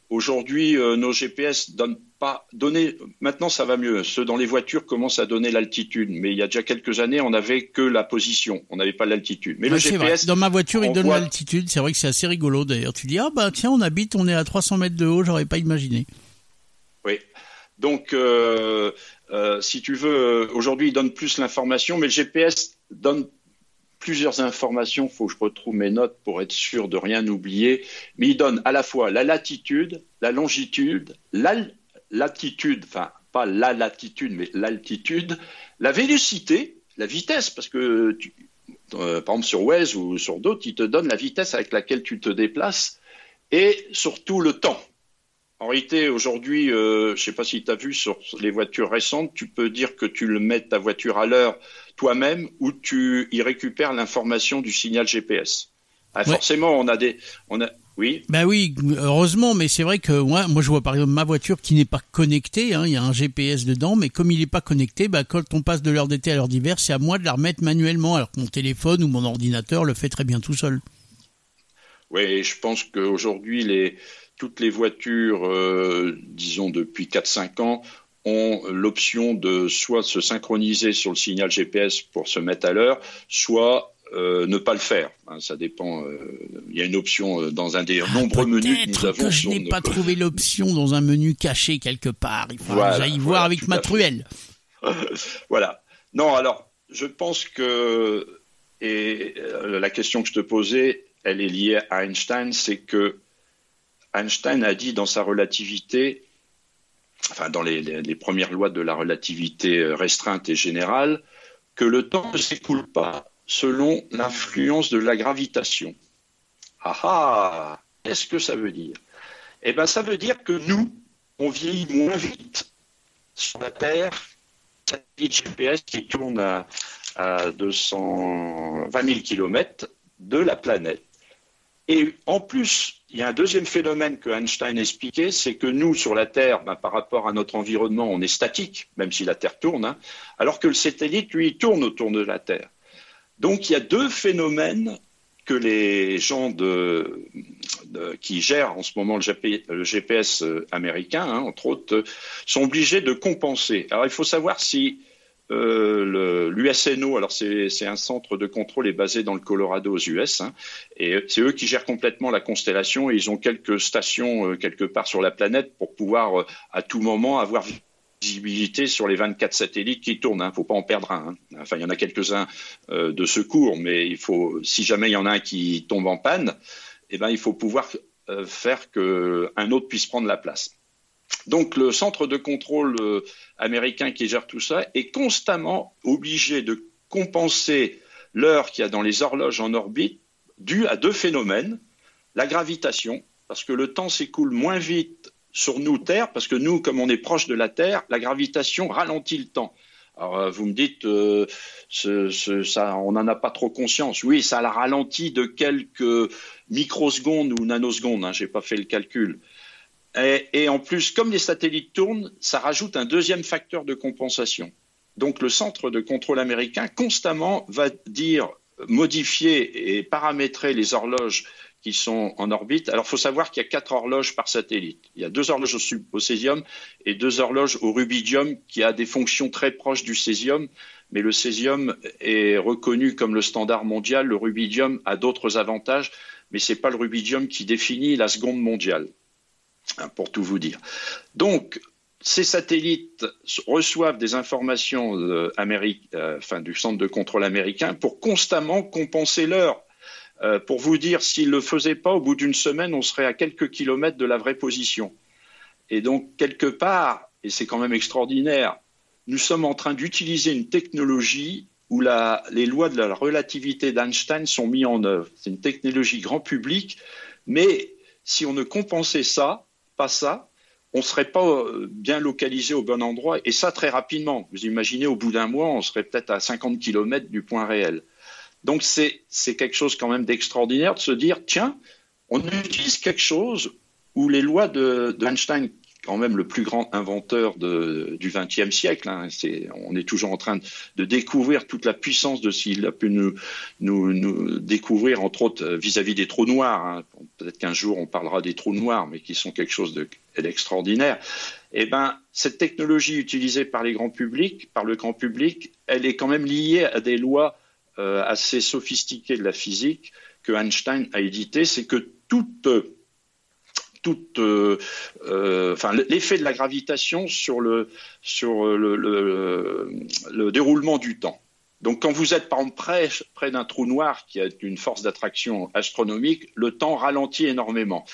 aujourd'hui, euh, nos GPS donnent pas donner. Maintenant, ça va mieux. Ceux dans les voitures commencent à donner l'altitude, mais il y a déjà quelques années, on n'avait que la position, on n'avait pas l'altitude. Mais le GPS, dans ma voiture, il donne l'altitude. C'est vrai que c'est assez rigolo d'ailleurs. Tu dis ah bah tiens, on habite, on est à 300 mètres de haut, j'aurais pas imaginé. Oui. Donc, euh, euh, si tu veux, aujourd'hui, il donne plus l'information, mais le GPS donne plusieurs informations. Faut que je retrouve mes notes pour être sûr de rien oublier. Mais il donne à la fois la latitude, la longitude, l'altitude, enfin, pas la latitude, mais l'altitude, la vélocité, la vitesse, parce que, euh, par exemple, sur Waze ou sur d'autres, il te donne la vitesse avec laquelle tu te déplaces et surtout le temps. En réalité, aujourd'hui, je ne sais pas si tu as vu sur les voitures récentes, tu peux dire que tu le mets ta voiture à l'heure toi-même ou tu y récupères l'information du signal GPS. Ah, forcément, on a des, on a, oui. Ben oui, heureusement, mais c'est vrai que moi, moi, je vois par exemple ma voiture qui n'est pas connectée. Hein, il y a un GPS dedans, mais comme il n'est pas connecté, bah, quand on passe de l'heure d'été à l'heure d'hiver, c'est à moi de la remettre manuellement, alors que mon téléphone ou mon ordinateur le fait très bien tout seul. Oui, je pense qu'aujourd'hui, les, toutes les voitures, euh, disons depuis 4-5 ans, ont l'option de soit se synchroniser sur le signal GPS pour se mettre à l'heure, soit euh, ne pas le faire. Hein, ça dépend. Euh, il y a une option euh, dans un des ah, nombreux menus que nous avons. Que je n'ai pas trouvé l'option dans un menu caché quelque part. Il faut que j'aille voir avec ma truelle. [laughs] voilà. Non, alors, je pense que et la question que je te posais, elle est liée à Einstein, c'est que Einstein a dit dans sa relativité enfin dans les, premières lois de la relativité euh, restreinte et générale, que le temps ne s'écoule pas selon l'influence de la gravitation. Ah ah Qu'est-ce que ça veut dire? Eh bien, ça veut dire que nous, on vieillit moins vite sur la Terre, satellite GPS qui tourne à, à 220 000 km de la planète. Et en plus, il y a un deuxième phénomène que Einstein expliquait, c'est que nous, sur la Terre, ben, par rapport à notre environnement, on est statique, même si la Terre tourne, hein, alors que le satellite, lui, tourne autour de la Terre. Donc il y a deux phénomènes que les gens qui gèrent en ce moment le, GPS euh, américain, hein, entre autres, sont obligés de compenser. Alors il faut savoir si euh, L'USNO, alors c'est un centre de contrôle est basé dans le Colorado aux US, hein, et c'est eux qui gèrent complètement la constellation et ils ont quelques stations euh, quelque part sur la planète pour pouvoir euh, à tout moment avoir visibilité sur les 24 satellites qui tournent. Il hein, ne faut pas en perdre un. Hein. Enfin, il y en a quelques-uns de secours, mais il faut, si jamais il y en a un qui tombe en panne, eh ben, il faut pouvoir faire qu'un autre puisse prendre la place. Donc le centre de contrôle euh, américain qui gère tout ça est constamment obligé de compenser l'heure qu'il y a dans les horloges en orbite due à deux phénomènes. La gravitation, parce que le temps s'écoule moins vite sur nous, Terre, parce que nous, comme on est proche de la Terre, la gravitation ralentit le temps. Alors euh, vous me dites, euh, on n'en a pas trop conscience. Oui, ça la ralentit de quelques microsecondes ou nanosecondes. Hein, Je n'ai pas fait le calcul. Et, en plus, comme les satellites tournent, ça rajoute un deuxième facteur de compensation. Donc le centre de contrôle américain constamment va dire modifier et paramétrer les horloges qui sont en orbite. Alors, il faut savoir qu'il y a quatre horloges par satellite. Il y a deux horloges au, au, césium et deux horloges au rubidium qui a des fonctions très proches du césium. Mais le césium est reconnu comme le standard mondial. Le rubidium a d'autres avantages, mais ce n'est pas le rubidium qui définit la seconde mondiale. Hein, pour tout vous dire. Donc, ces satellites reçoivent des informations euh, euh, du centre de contrôle américain pour constamment compenser l'heure. Euh, pour vous dire, s'ils ne le faisaient pas, au bout d'une semaine, on serait à quelques kilomètres de la vraie position. Et donc, quelque part, et c'est quand même extraordinaire, nous sommes en train d'utiliser une technologie où les lois de la relativité d'Einstein sont mises en œuvre. C'est une technologie grand public, mais si on ne compensait ça, pas ça, on ne serait pas euh, bien localisé au bon endroit, et ça très rapidement. Vous imaginez, au bout d'un mois, on serait peut-être à 50 km du point réel. Donc c'est quelque chose quand même d'extraordinaire de se dire, tiens, on utilise quelque chose où les lois d'Einstein quand même le plus grand inventeur du XXe siècle. Hein. on est toujours en train de, découvrir toute la puissance de s'il a pu nous, découvrir, entre autres, vis-à-vis des trous noirs. Hein. Peut-être qu'un jour on parlera des trous noirs, mais qui sont quelque chose d'extraordinaire. eh ben, cette technologie utilisée par les grands publics, par le grand public, elle est quand même liée à des lois euh, assez sophistiquées de la physique que Einstein a éditées. C'est que toute euh, euh, l'effet de la gravitation sur le, sur le, le, déroulement du temps. Donc, quand vous êtes par exemple près, près d'un trou noir qui a une force d'attraction astronomique, le temps ralentit énormément.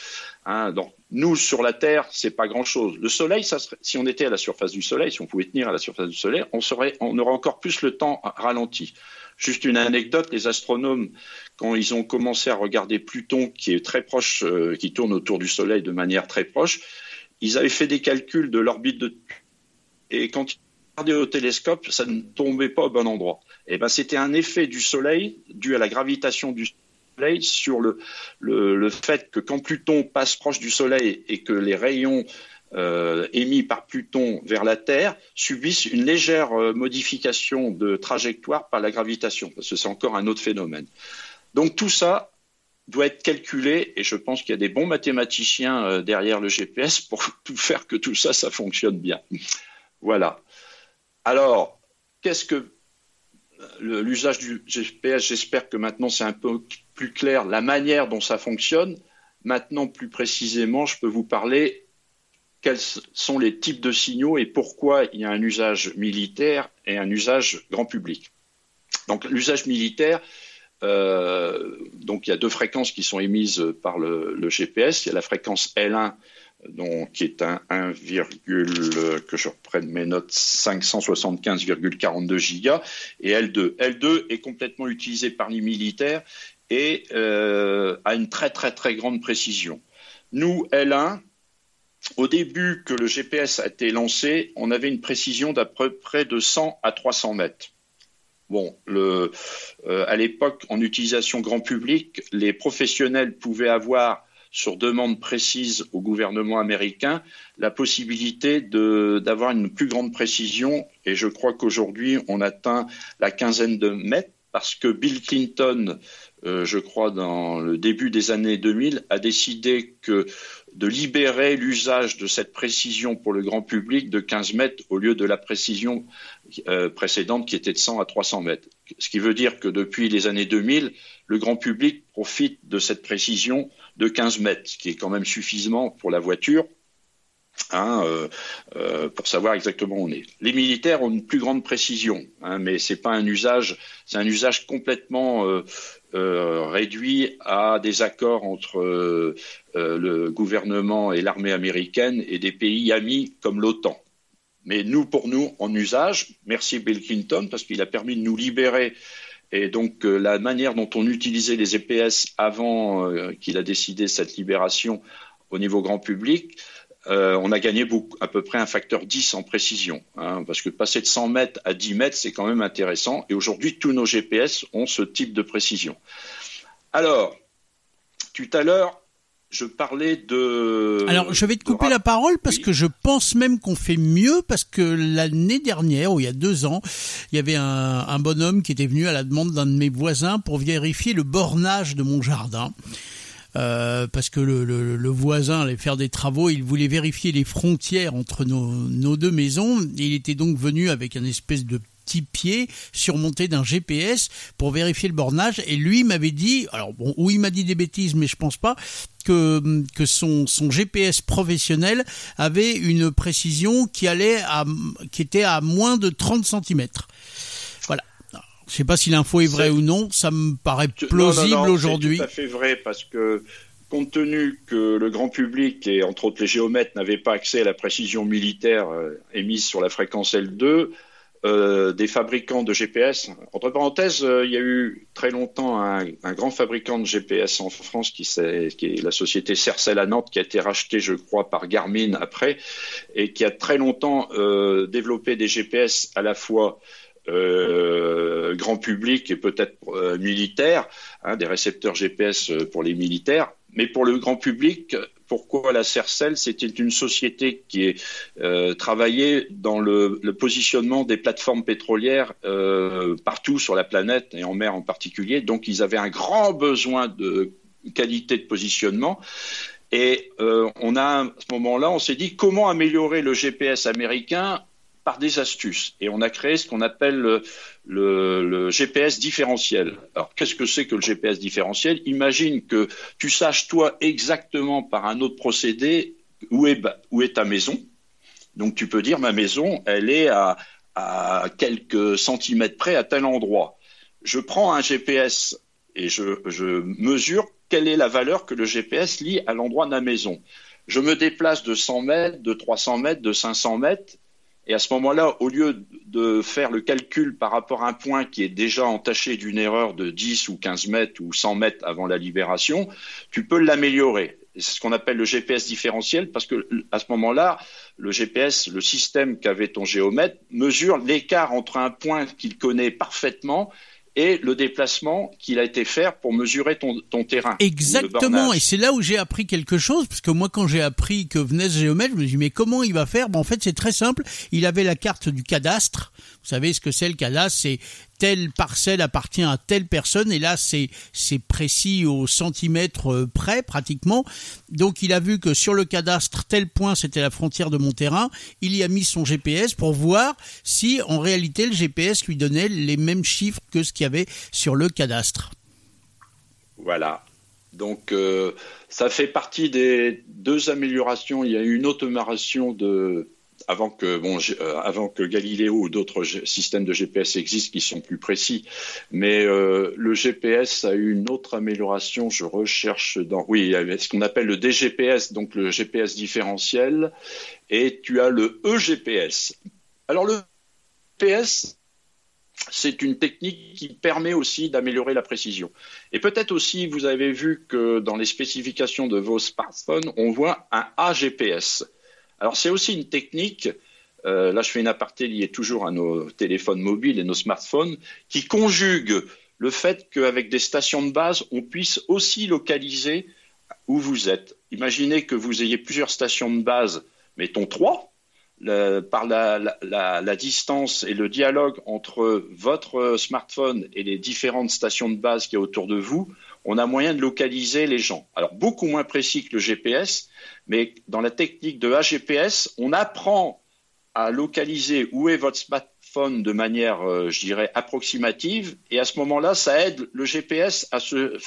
Hein. donc, nous, sur la Terre, c'est pas grand-chose. Le Soleil, si on était à la surface du Soleil, si on pouvait tenir à la surface du Soleil, on, serait, on aurait encore plus le temps ralenti. Juste une anecdote, les astronomes, quand ils ont commencé à regarder Pluton, qui est très proche, euh, qui tourne autour du Soleil de manière très proche, ils avaient fait des calculs de l'orbite de et quand ils regardaient au télescope, ça ne tombait pas au bon endroit. Et eh ben c'était un effet du Soleil dû à la gravitation du Soleil sur le, le, le fait que quand Pluton passe proche du Soleil et que les rayons euh, émis par Pluton vers la Terre subissent une légère euh, modification de trajectoire par la gravitation, parce que c'est encore un autre phénomène. Donc tout ça doit être calculé, et je pense qu'il y a des bons mathématiciens euh, derrière le GPS pour [laughs] faire que tout ça, ça fonctionne bien. Voilà. Alors, qu'est-ce que l'usage du GPS J'espère que maintenant c'est un peu plus clair la manière dont ça fonctionne. Maintenant, plus précisément, je peux vous parler quels sont les types de signaux et pourquoi il y a un usage militaire et un usage grand public. Donc l'usage militaire, euh, donc il y a deux fréquences qui sont émises par le, GPS. Il y a la fréquence L1 donc, qui est un 1, que je reprenne mes notes 575,42 gigas et L2. L2 est complètement utilisé par les militaires et euh, a une très très très grande précision. Nous L1 au début que le GPS a été lancé, on avait une précision d'à peu près de 100 à 300 mètres. Bon, euh, à l'époque, en utilisation grand public, les professionnels pouvaient avoir, sur demande précise au gouvernement américain, la possibilité d'avoir une plus grande précision. Et je crois qu'aujourd'hui, on atteint la quinzaine de mètres parce que Bill Clinton, euh, je crois dans le début des années 2000, a décidé de libérer l'usage de cette précision pour le grand public de 15 mètres au lieu de la précision euh, précédente qui était de 100 à 300 mètres. Ce qui veut dire que depuis les années 2000, le grand public profite de cette précision de 15 mètres, ce qui est quand même suffisamment pour la voiture Hein, euh, euh, pour savoir exactement où on est. Les militaires ont une plus grande précision, hein, mais c'est pas un usage, c'est un usage complètement euh, réduit à des accords entre le gouvernement et l'armée américaine et des pays amis comme l'OTAN. Mais nous, pour nous, en usage, merci Bill Clinton parce qu'il a permis de nous libérer et donc la manière dont on utilisait les EPS avant qu'il a décidé cette libération au niveau grand public, euh, on a gagné beaucoup, à peu près un facteur 10 en précision. Hein, parce que passer de 100 mètres à 10 mètres, c'est quand même intéressant. Et aujourd'hui, tous nos GPS ont ce type de précision. Alors, tout à l'heure, je parlais de. Alors, je vais te couper la parole parce que je pense même qu'on fait mieux parce que l'année dernière, ou il y a deux ans, il y avait un, un bonhomme qui était venu à la demande d'un de mes voisins pour vérifier le bornage de mon jardin. Euh, parce que le, le, le, voisin allait faire des travaux, il voulait vérifier les frontières entre nos, nos deux maisons. Il était donc venu avec un espèce de petit pied surmonté d'un GPS pour vérifier le bornage et lui m'avait dit alors bon ou il m'a dit des bêtises mais je pense pas que que son son GPS professionnel avait une précision qui allait à qui était à moins de 30 cm. Je sais pas si l'info est vraie ou non, ça me paraît plausible aujourd'hui. C'est tout à fait vrai parce que compte tenu que le grand public et entre autres les géomètres n'avaient pas accès à la précision militaire euh, émise sur la fréquence L2, euh, des fabricants de GPS. Entre parenthèses, euh, il y a eu très longtemps un, grand fabricant de GPS en France qui, est, qui est la société Cercel à Nantes, qui a été racheté, je crois, par Garmin après, et qui a très longtemps développé des GPS à la fois euh, grand public et peut-être euh, militaire, hein, des récepteurs GPS euh, pour les militaires, mais pour le grand public, pourquoi la Cercel C'était une société qui est euh, travaillait dans le, le, positionnement des plateformes pétrolières partout sur la planète et en mer en particulier? Donc ils avaient un grand besoin de qualité de positionnement. Et on a à ce moment-là, on s'est dit comment améliorer le GPS américain par des astuces. Et on a créé ce qu'on appelle le, GPS différentiel. Alors, qu'est-ce que c'est que le GPS différentiel? Imagine que tu saches, toi, exactement par un autre procédé où est, où est ta maison. Donc, tu peux dire, ma maison, elle est à, quelques centimètres près à tel endroit. Je prends un GPS et je, je mesure quelle est la valeur que le GPS lit à l'endroit de ma maison. Je me déplace de 100 mètres, de 300 mètres, de 500 mètres, et à ce moment-là, au lieu de faire le calcul par rapport à un point qui est déjà entaché d'une erreur de 10 ou 15 mètres ou 100 mètres avant la libération, tu peux l'améliorer. C'est ce qu'on appelle le GPS différentiel parce que à ce moment-là, le GPS, le système qu'avait ton géomètre, mesure l'écart entre un point qu'il connaît parfaitement et le déplacement qu'il a été faire pour mesurer ton, ton terrain. Exactement, et c'est là où j'ai appris quelque chose, parce que moi quand j'ai appris que venait ce géomètre, je me suis dit mais comment il va faire? Ben, En fait c'est très simple, il avait la carte du cadastre, vous savez ce que c'est le cadastre, c'est telle parcelle appartient à telle personne et là c'est c'est précis au centimètre euh, près pratiquement. Donc il a vu que sur le cadastre tel point c'était la frontière de mon terrain, il y a mis son GPS pour voir si en réalité le GPS lui donnait les mêmes chiffres que ce qu'il y avait sur le cadastre. Voilà. Donc euh, ça fait partie des deux améliorations. Il y a eu une automaration de avant que, bon, euh, avant que Galileo ou d'autres systèmes de GPS existent qui sont plus précis. Mais euh, le GPS a eu une autre amélioration. Je recherche dans, oui, il y avait ce qu'on appelle le DGPS, donc le GPS différentiel, et tu as le EGPS. Alors le GPS, c'est une technique qui permet aussi d'améliorer la précision. Et peut-être aussi, vous avez vu que dans les spécifications de vos smartphones, on voit un AGPS. Alors c'est aussi une technique, euh, là je fais une aparté liée toujours à nos téléphones mobiles et nos smartphones, qui conjugue le fait qu'avec des stations de base, on puisse aussi localiser où vous êtes. Imaginez que vous ayez plusieurs stations de base, mettons trois, par la, distance et le dialogue entre votre smartphone et les différentes stations de base qui y a autour de vous, on a moyen de localiser les gens. Alors beaucoup moins précis que le GPS, mais dans la technique de AGPS, on apprend à localiser où est votre smartphone de manière, euh, je dirais, approximative, et à ce moment-là, ça aide le GPS à se,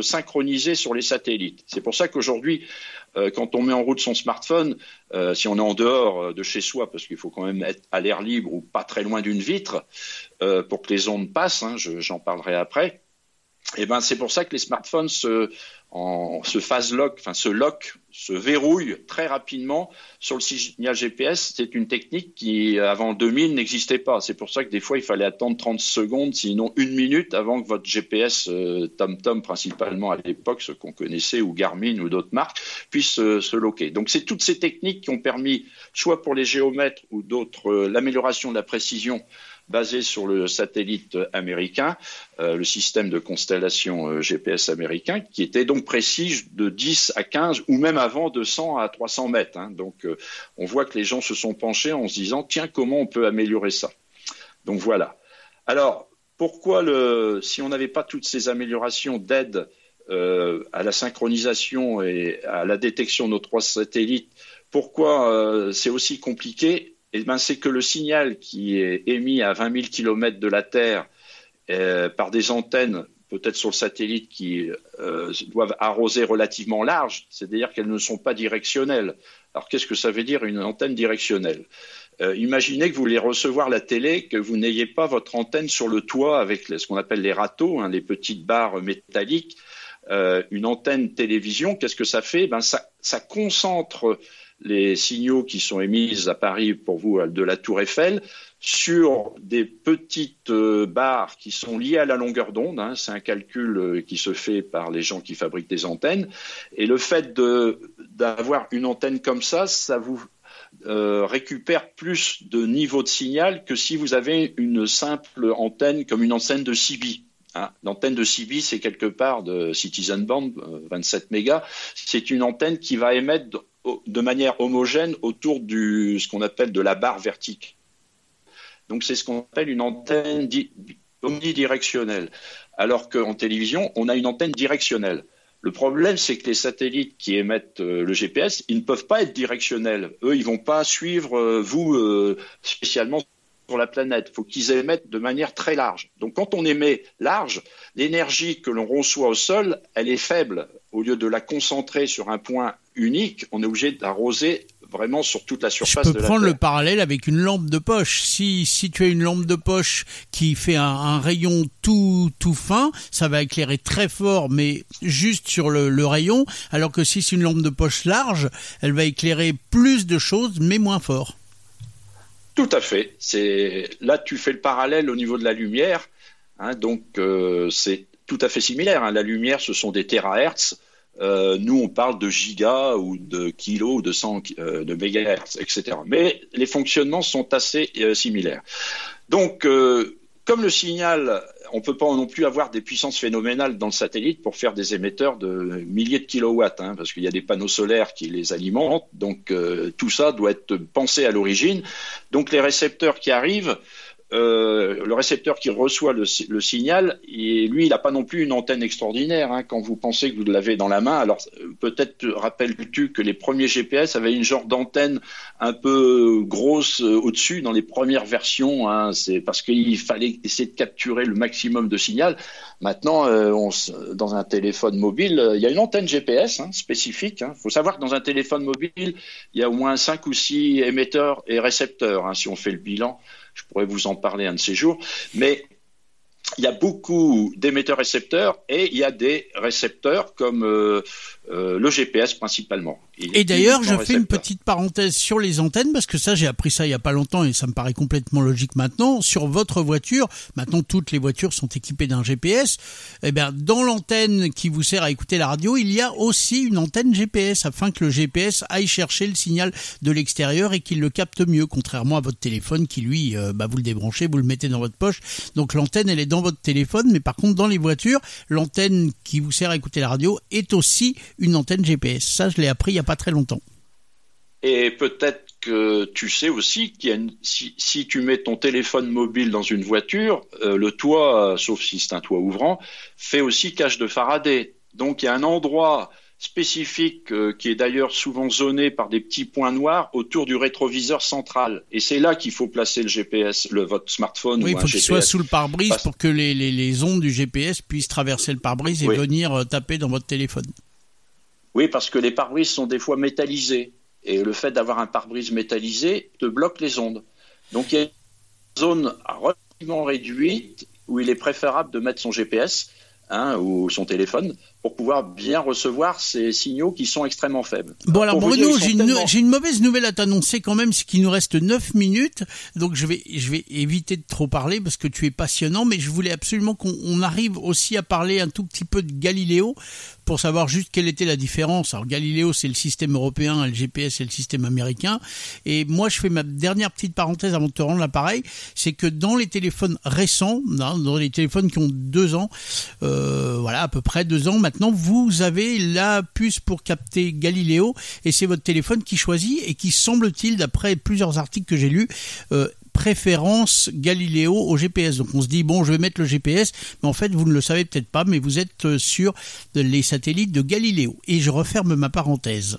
synchroniser sur les satellites. C'est pour ça qu'aujourd'hui, euh, quand on met en route son smartphone, euh, si on est en dehors de chez soi, parce qu'il faut quand même être à l'air libre ou pas très loin d'une vitre, pour que les ondes passent, hein, j'en parlerai après, et eh ben c'est pour ça que les smartphones se, en, se phase lock, enfin se lock, se verrouille très rapidement sur le signal GPS. C'est une technique qui avant 2000 n'existait pas. C'est pour ça que des fois il fallait attendre 30 secondes, sinon une minute avant que votre GPS euh, TomTom principalement à l'époque, ce qu'on connaissait ou Garmin ou d'autres marques puisse euh, se loquer. Donc c'est toutes ces techniques qui ont permis, soit pour les géomètres ou d'autres, euh, l'amélioration de la précision basé sur le satellite américain, euh, le système de constellation euh, GPS américain, qui était donc précis de 10 à 15 ou même avant de 100 à 300 mètres. Hein. Donc euh, on voit que les gens se sont penchés en se disant tiens comment on peut améliorer ça? Donc voilà. Alors pourquoi le, si on n'avait pas toutes ces améliorations d'aide à la synchronisation et à la détection de nos trois satellites, pourquoi c'est aussi compliqué eh ben, c'est que le signal qui est émis à 20 000 km de la Terre euh, par des antennes, peut-être sur le satellite, qui euh, doivent arroser relativement large, c'est-à-dire qu'elles ne sont pas directionnelles. Alors qu'est-ce que ça veut dire une antenne directionnelle? Euh, Imaginez que vous voulez recevoir la télé, que vous n'ayez pas votre antenne sur le toit avec ce qu'on appelle les râteaux, hein, les petites barres métalliques. une antenne télévision, qu'est-ce que ça fait? Ben, ça, ça concentre les signaux qui sont émis à Paris pour vous de la Tour Eiffel sur des petites euh, barres qui sont liées à la longueur d'onde. Hein. c'est un calcul euh, qui se fait par les gens qui fabriquent des antennes. Et le fait d'avoir une antenne comme ça, ça vous euh, récupère plus de niveau de signal que si vous avez une simple antenne comme une antenne de CB. Hein. L'antenne de CB, c'est quelque part de Citizen Band, 27 mégas. C'est une antenne qui va émettre de manière homogène autour de ce qu'on appelle de la barre verticale. Donc c'est ce qu'on appelle une antenne omnidirectionnelle. Alors qu'en télévision, on a une antenne directionnelle. Le problème, c'est que les satellites qui émettent euh, le GPS, ils ne peuvent pas être directionnels. Eux, ils vont pas suivre euh, vous euh, spécialement sur la planète. Il faut qu'ils émettent de manière très large. Donc quand on émet large, l'énergie que l'on reçoit au sol, elle est faible. Au lieu de la concentrer sur un point unique, on est obligé d'arroser vraiment sur toute la surface Je peux prendre le parallèle avec une lampe de poche. Si, si tu as une lampe de poche qui fait un, rayon tout, tout fin, ça va éclairer très fort, mais juste sur le, le rayon, alors que si c'est une lampe de poche large, elle va éclairer plus de choses, mais moins fort. Tout à fait. C'est là tu fais le parallèle au niveau de la lumière. Hein, donc euh, c'est tout à fait similaire. Hein. La lumière, ce sont des terahertz. Euh, nous, on parle de gigas ou de kilos ou de 100 euh, mégahertz, etc. Mais les fonctionnements sont assez euh, similaires. Donc, comme le signal, on ne peut pas non plus avoir des puissances phénoménales dans le satellite pour faire des émetteurs de milliers de kilowatts, hein, parce qu'il y a des panneaux solaires qui les alimentent. Donc, tout ça doit être pensé à l'origine. Donc, les récepteurs qui arrivent euh, le récepteur qui reçoit le, signal, et lui, il n'a pas non plus une antenne extraordinaire. Hein, quand vous pensez que vous l'avez dans la main, alors peut-être rappelles-tu que les premiers GPS avaient une genre d'antenne un peu grosse euh, au-dessus dans les premières versions. Hein, c'est parce qu'il fallait essayer de capturer le maximum de signal. Maintenant, euh, dans un téléphone mobile, il y a une antenne GPS hein, spécifique. Il faut savoir que dans un téléphone mobile, il y a au moins 5 ou 6 émetteurs et récepteurs, si on fait le bilan. Je pourrais vous en parler un de ces jours. Mais il y a beaucoup d'émetteurs-récepteurs et il y a des récepteurs comme euh, euh, le GPS principalement. Et d'ailleurs, je fais une petite parenthèse sur les antennes parce que ça, j'ai appris ça il y a pas longtemps et ça me paraît complètement logique maintenant. Sur votre voiture, maintenant toutes les voitures sont équipées d'un GPS. Eh bien, dans l'antenne qui vous sert à écouter la radio, il y a aussi une antenne GPS afin que le GPS aille chercher le signal de l'extérieur et qu'il le capte mieux, contrairement à votre téléphone qui lui, euh, bah, vous le débranchez, vous le mettez dans votre poche. Donc l'antenne, elle est dans votre téléphone, mais par contre dans les voitures, l'antenne qui vous sert à écouter la radio est aussi une antenne GPS. Ça, je l'ai appris il n'y a pas très longtemps. Et peut-être que tu sais aussi qu'il si, tu mets ton téléphone mobile dans une voiture, euh, le toit, sauf si c'est un toit ouvrant, fait aussi cache de Faraday. Donc il y a un endroit spécifique euh, qui est d'ailleurs souvent zoné par des petits points noirs autour du rétroviseur central. Et c'est là qu'il faut placer le GPS, le, votre smartphone. Oui, il faut qu'il soit sous le pare-brise pour que les, les, ondes du GPS puissent traverser le pare-brise et venir euh, taper dans votre téléphone. Oui, parce que les pare-brises sont des fois métallisés. Et le fait d'avoir un pare-brise métallisé te bloque les ondes. Donc il y a une zone relativement réduite où il est préférable de mettre son GPS hein, ou son téléphone pour pouvoir bien recevoir ces signaux qui sont extrêmement faibles. Bon alors, Bruno, j'ai une, mauvaise nouvelle à t'annoncer quand même, c'est qu'il nous reste 9 minutes, donc je vais, je vais éviter de trop parler parce que tu es passionnant, mais je voulais absolument qu'on arrive aussi à parler un tout petit peu de Galiléo pour savoir juste quelle était la différence. Alors Galiléo c'est le système européen, le GPS c'est le système américain. Et moi je fais ma dernière petite parenthèse avant de te rendre l'appareil, c'est que dans les téléphones récents, dans les téléphones qui ont deux ans, euh, voilà à peu près deux ans maintenant, vous avez la puce pour capter Galiléo et c'est votre téléphone qui choisit et qui semble-t-il, d'après plusieurs articles que j'ai lus, euh, préférence Galiléo au GPS. Donc on se dit bon, je vais mettre le GPS, mais en fait vous ne le savez peut-être pas, mais vous êtes euh, sur les satellites de Galiléo. Et je referme ma parenthèse.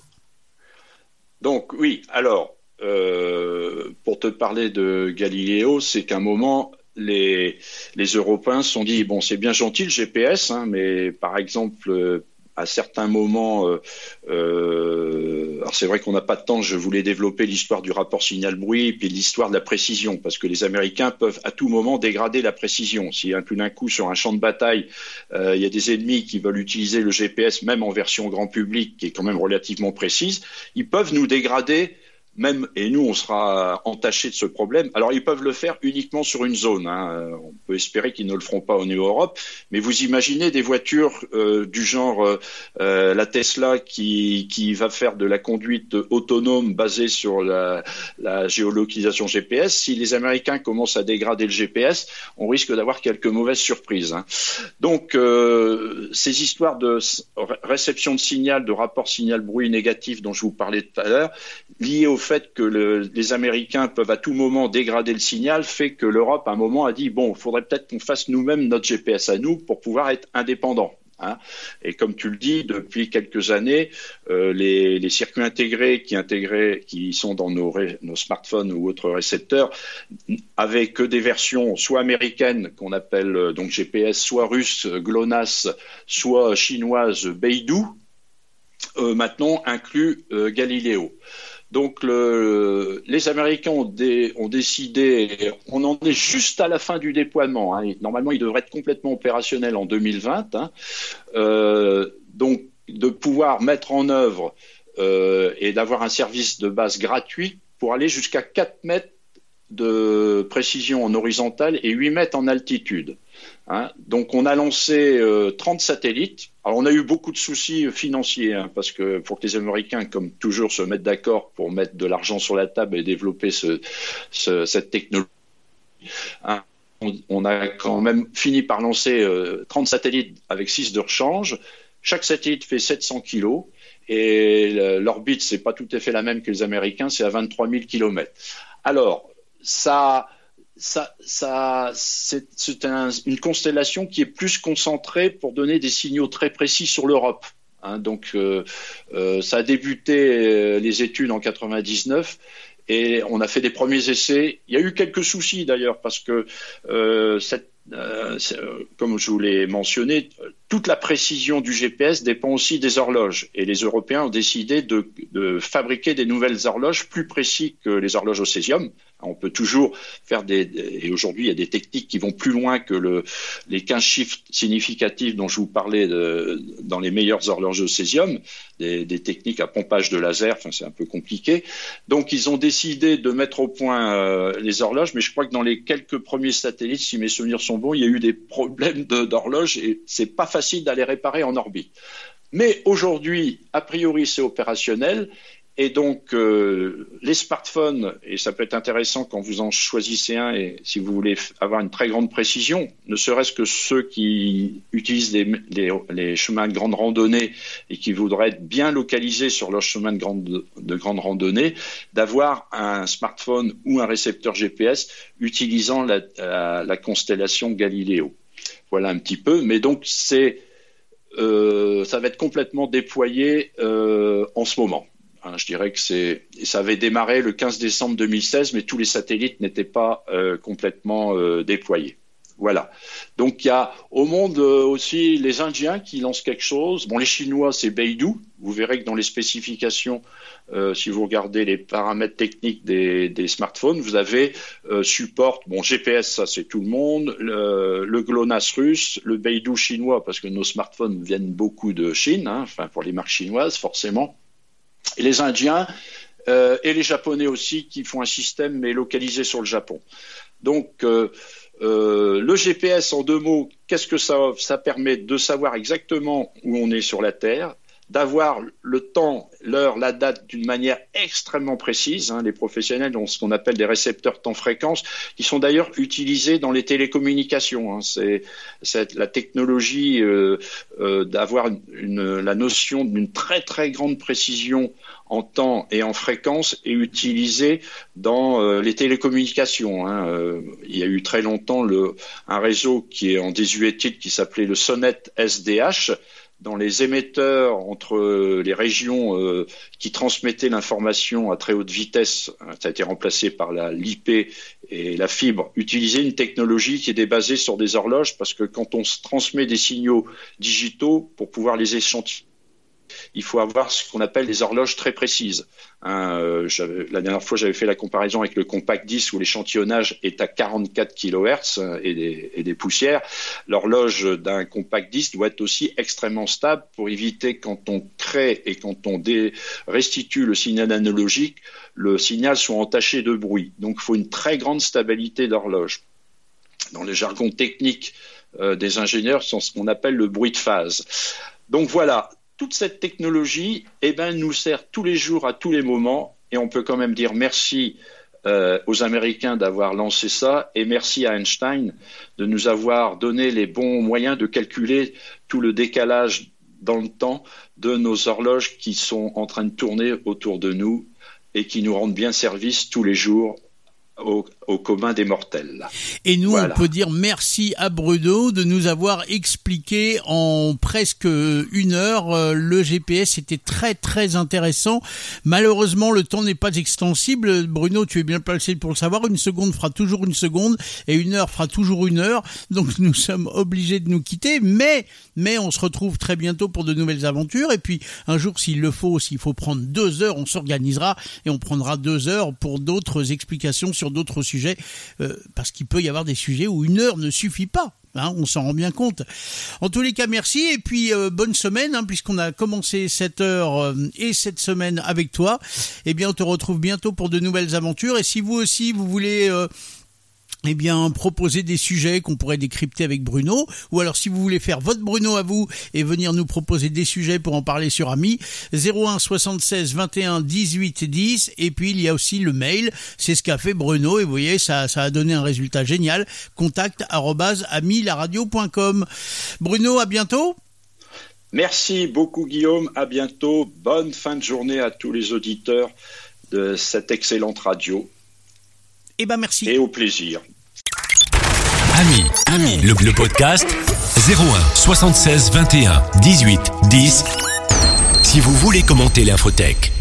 Donc oui, alors euh, pour te parler de Galiléo, c'est qu'à un moment les, les Européens se sont dit bon c'est bien gentil le GPS, hein, mais par exemple euh, à certains moments, euh, euh, alors c'est vrai qu'on n'a pas de temps, je voulais développer l'histoire du rapport signal-bruit et puis l'histoire de la précision, parce que les Américains peuvent à tout moment dégrader la précision. Si tout d'un coup sur un champ de bataille, euh, il y a des ennemis qui veulent utiliser le GPS, même en version grand public, qui est quand même relativement précise, ils peuvent nous dégrader même, et nous, on sera entaché de ce problème. Alors, ils peuvent le faire uniquement sur une zone. Hein. On peut espérer qu'ils ne le feront pas au niveau Europe. Mais vous imaginez des voitures euh, du genre euh, euh, la Tesla qui, qui va faire de la conduite autonome basée sur la, la géolocalisation GPS. Si les Américains commencent à dégrader le GPS, on risque d'avoir quelques mauvaises surprises. Hein. Donc, ces histoires de réception de signal, de rapport signal-bruit négatif dont je vous parlais tout à l'heure, liées au fait que les Américains peuvent à tout moment dégrader le signal fait que l'Europe, à un moment, a dit bon, il faudrait peut-être qu'on fasse nous-mêmes notre GPS à nous pour pouvoir être indépendants. Hein. Et comme tu le dis, depuis quelques années, euh, les, circuits intégrés qui, sont dans nos, smartphones ou autres récepteurs, avec que des versions soit américaines qu'on appelle euh, donc GPS, soit russes GLONASS, soit chinoises Beidou, euh, maintenant inclut Galileo. Donc les Américains ont, décidé, on en est juste à la fin du déploiement. Hein. Normalement, il devrait être complètement opérationnel en 2020. Hein. Euh, donc de pouvoir mettre en œuvre euh, et d'avoir un service de base gratuit pour aller jusqu'à 4 mètres de précision en horizontale et 8 mètres en altitude. Hein. Donc on a lancé 30 satellites. Alors on a eu beaucoup de soucis financiers hein, parce que pour que les Américains, comme toujours, se mettent d'accord pour mettre de l'argent sur la table et développer cette technologie. Hein, on, a quand même fini par lancer 30 satellites avec 6 de rechange. Chaque satellite fait 700 kilos et l'orbite, c'est pas tout à fait la même que les Américains, c'est à 23 000 km. Alors, ça, ça, ça c'est une constellation qui est plus concentrée pour donner des signaux très précis sur l'Europe. Hein, donc, euh, euh, ça a débuté euh, les études en 99 et on a fait des premiers essais. Il y a eu quelques soucis d'ailleurs parce que cette euh, euh, comme je vous l'ai mentionné, toute la précision du GPS dépend aussi des horloges. Et les Européens ont décidé de, fabriquer des nouvelles horloges plus précises que les horloges au césium. On peut toujours faire des, et aujourd'hui il y a des techniques qui vont plus loin que le, les 15 chiffres significatifs dont je vous parlais dans les meilleures horloges au césium, des, des, techniques à pompage de laser, enfin c'est un peu compliqué. Donc ils ont décidé de mettre au point euh, les horloges, mais je crois que dans les quelques premiers satellites, si mes souvenirs sont bon, il y a eu des problèmes d'horloge et c'est pas facile d'aller réparer en orbite. Mais aujourd'hui, a priori, c'est opérationnel. Et donc, euh, les smartphones, et ça peut être intéressant quand vous en choisissez un, et si vous voulez avoir une très grande précision, ne serait-ce que ceux qui utilisent les, chemins de grande randonnée et qui voudraient être bien localisés sur leur chemin de grande, de grande randonnée, d'avoir un smartphone ou un récepteur GPS utilisant la, la, constellation Galileo. Voilà un petit peu. Mais donc, c'est, euh, ça va être complètement déployé euh, en ce moment. Hein, je dirais que c'est, ça avait démarré le 15 décembre 2016, mais tous les satellites n'étaient pas euh, complètement euh, déployés. Voilà. Donc il y a au monde euh, aussi les Indiens qui lancent quelque chose. Bon, les Chinois, c'est Beidou. Vous verrez que dans les spécifications, si vous regardez les paramètres techniques des, smartphones, vous avez support. Bon, GPS, ça c'est tout le monde. Le, GLONASS russe, le Beidou chinois, parce que nos smartphones viennent beaucoup de Chine. Hein, enfin, pour les marques chinoises, forcément et les Indiens euh, et les Japonais aussi qui font un système mais localisé sur le Japon. Donc euh, euh, le GPS en deux mots, qu'est-ce que ça, ça permet de savoir exactement où on est sur la Terre, d'avoir le temps, l'heure, la date d'une manière extrêmement précise. Hein. Les professionnels ont ce qu'on appelle des récepteurs temps-fréquence, qui sont d'ailleurs utilisés dans les télécommunications. Hein. C'est la technologie euh, euh, d'avoir la notion d'une très très grande précision en temps et en fréquence est utilisée dans euh, les télécommunications. Hein. il y a eu très longtemps un réseau qui est en désuétude qui s'appelait le Sonnet SDH dans les émetteurs entre les régions euh, qui transmettaient l'information à très haute vitesse, hein, ça a été remplacé par la l'IP et la fibre, utiliser une technologie qui est basée sur des horloges parce que quand on transmet des signaux digitaux pour pouvoir les échantillonner il faut avoir ce qu'on appelle des horloges très précises. Hein, euh, la dernière fois, j'avais fait la comparaison avec le compact 10 où l'échantillonnage est à 44 kHz euh, et des, poussières. L'horloge d'un compact 10 doit être aussi extrêmement stable pour éviter quand on crée et quand on restitue le signal analogique, le signal soit entaché de bruit. Donc, il faut une très grande stabilité d'horloge. Dans les jargons techniques euh, des ingénieurs, c'est ce qu'on appelle le bruit de phase. Donc voilà, toute cette technologie eh ben, nous sert tous les jours, à tous les moments, et on peut quand même dire merci euh, aux Américains d'avoir lancé ça, et merci à Einstein de nous avoir donné les bons moyens de calculer tout le décalage dans le temps de nos horloges qui sont en train de tourner autour de nous et qui nous rendent bien service tous les jours au, au, commun des mortels. Et nous, on peut dire merci à Bruno de nous avoir expliqué en presque une heure euh, le GPS. C'était très très intéressant. Malheureusement, le temps n'est pas extensible. Bruno, tu es bien placé pour le savoir. Une seconde fera toujours une seconde et une heure fera toujours une heure. Donc [laughs] nous sommes obligés de nous quitter. Mais mais on se retrouve très bientôt pour de nouvelles aventures. Et puis un jour, s'il le faut, s'il faut prendre deux heures, on s'organisera et on prendra deux heures pour d'autres explications d'autres sujets, euh, parce qu'il peut y avoir des sujets où une heure ne suffit pas. Hein, on s'en rend bien compte. En tous les cas, merci et puis euh, bonne semaine hein, puisqu'on a commencé cette heure euh, et cette semaine avec toi. Eh bien, on te retrouve bientôt pour de nouvelles aventures et si vous aussi vous voulez eh bien, proposer des sujets qu'on pourrait décrypter avec Bruno, ou alors si vous voulez faire votre Bruno à vous et venir nous proposer des sujets pour en parler sur Ami, 01 76 21 18 10, et puis il y a aussi le mail, c'est ce qu'a fait Bruno, et vous voyez, ça, ça a donné un résultat génial, contact amilaradio.com. Bruno, à bientôt. Merci beaucoup Guillaume, à bientôt, bonne fin de journée à tous les auditeurs de cette excellente radio. Eh ben merci. Et au plaisir. Ami, Ami, le, le podcast 01 76 21 18 10. Si vous voulez commenter l'infotech.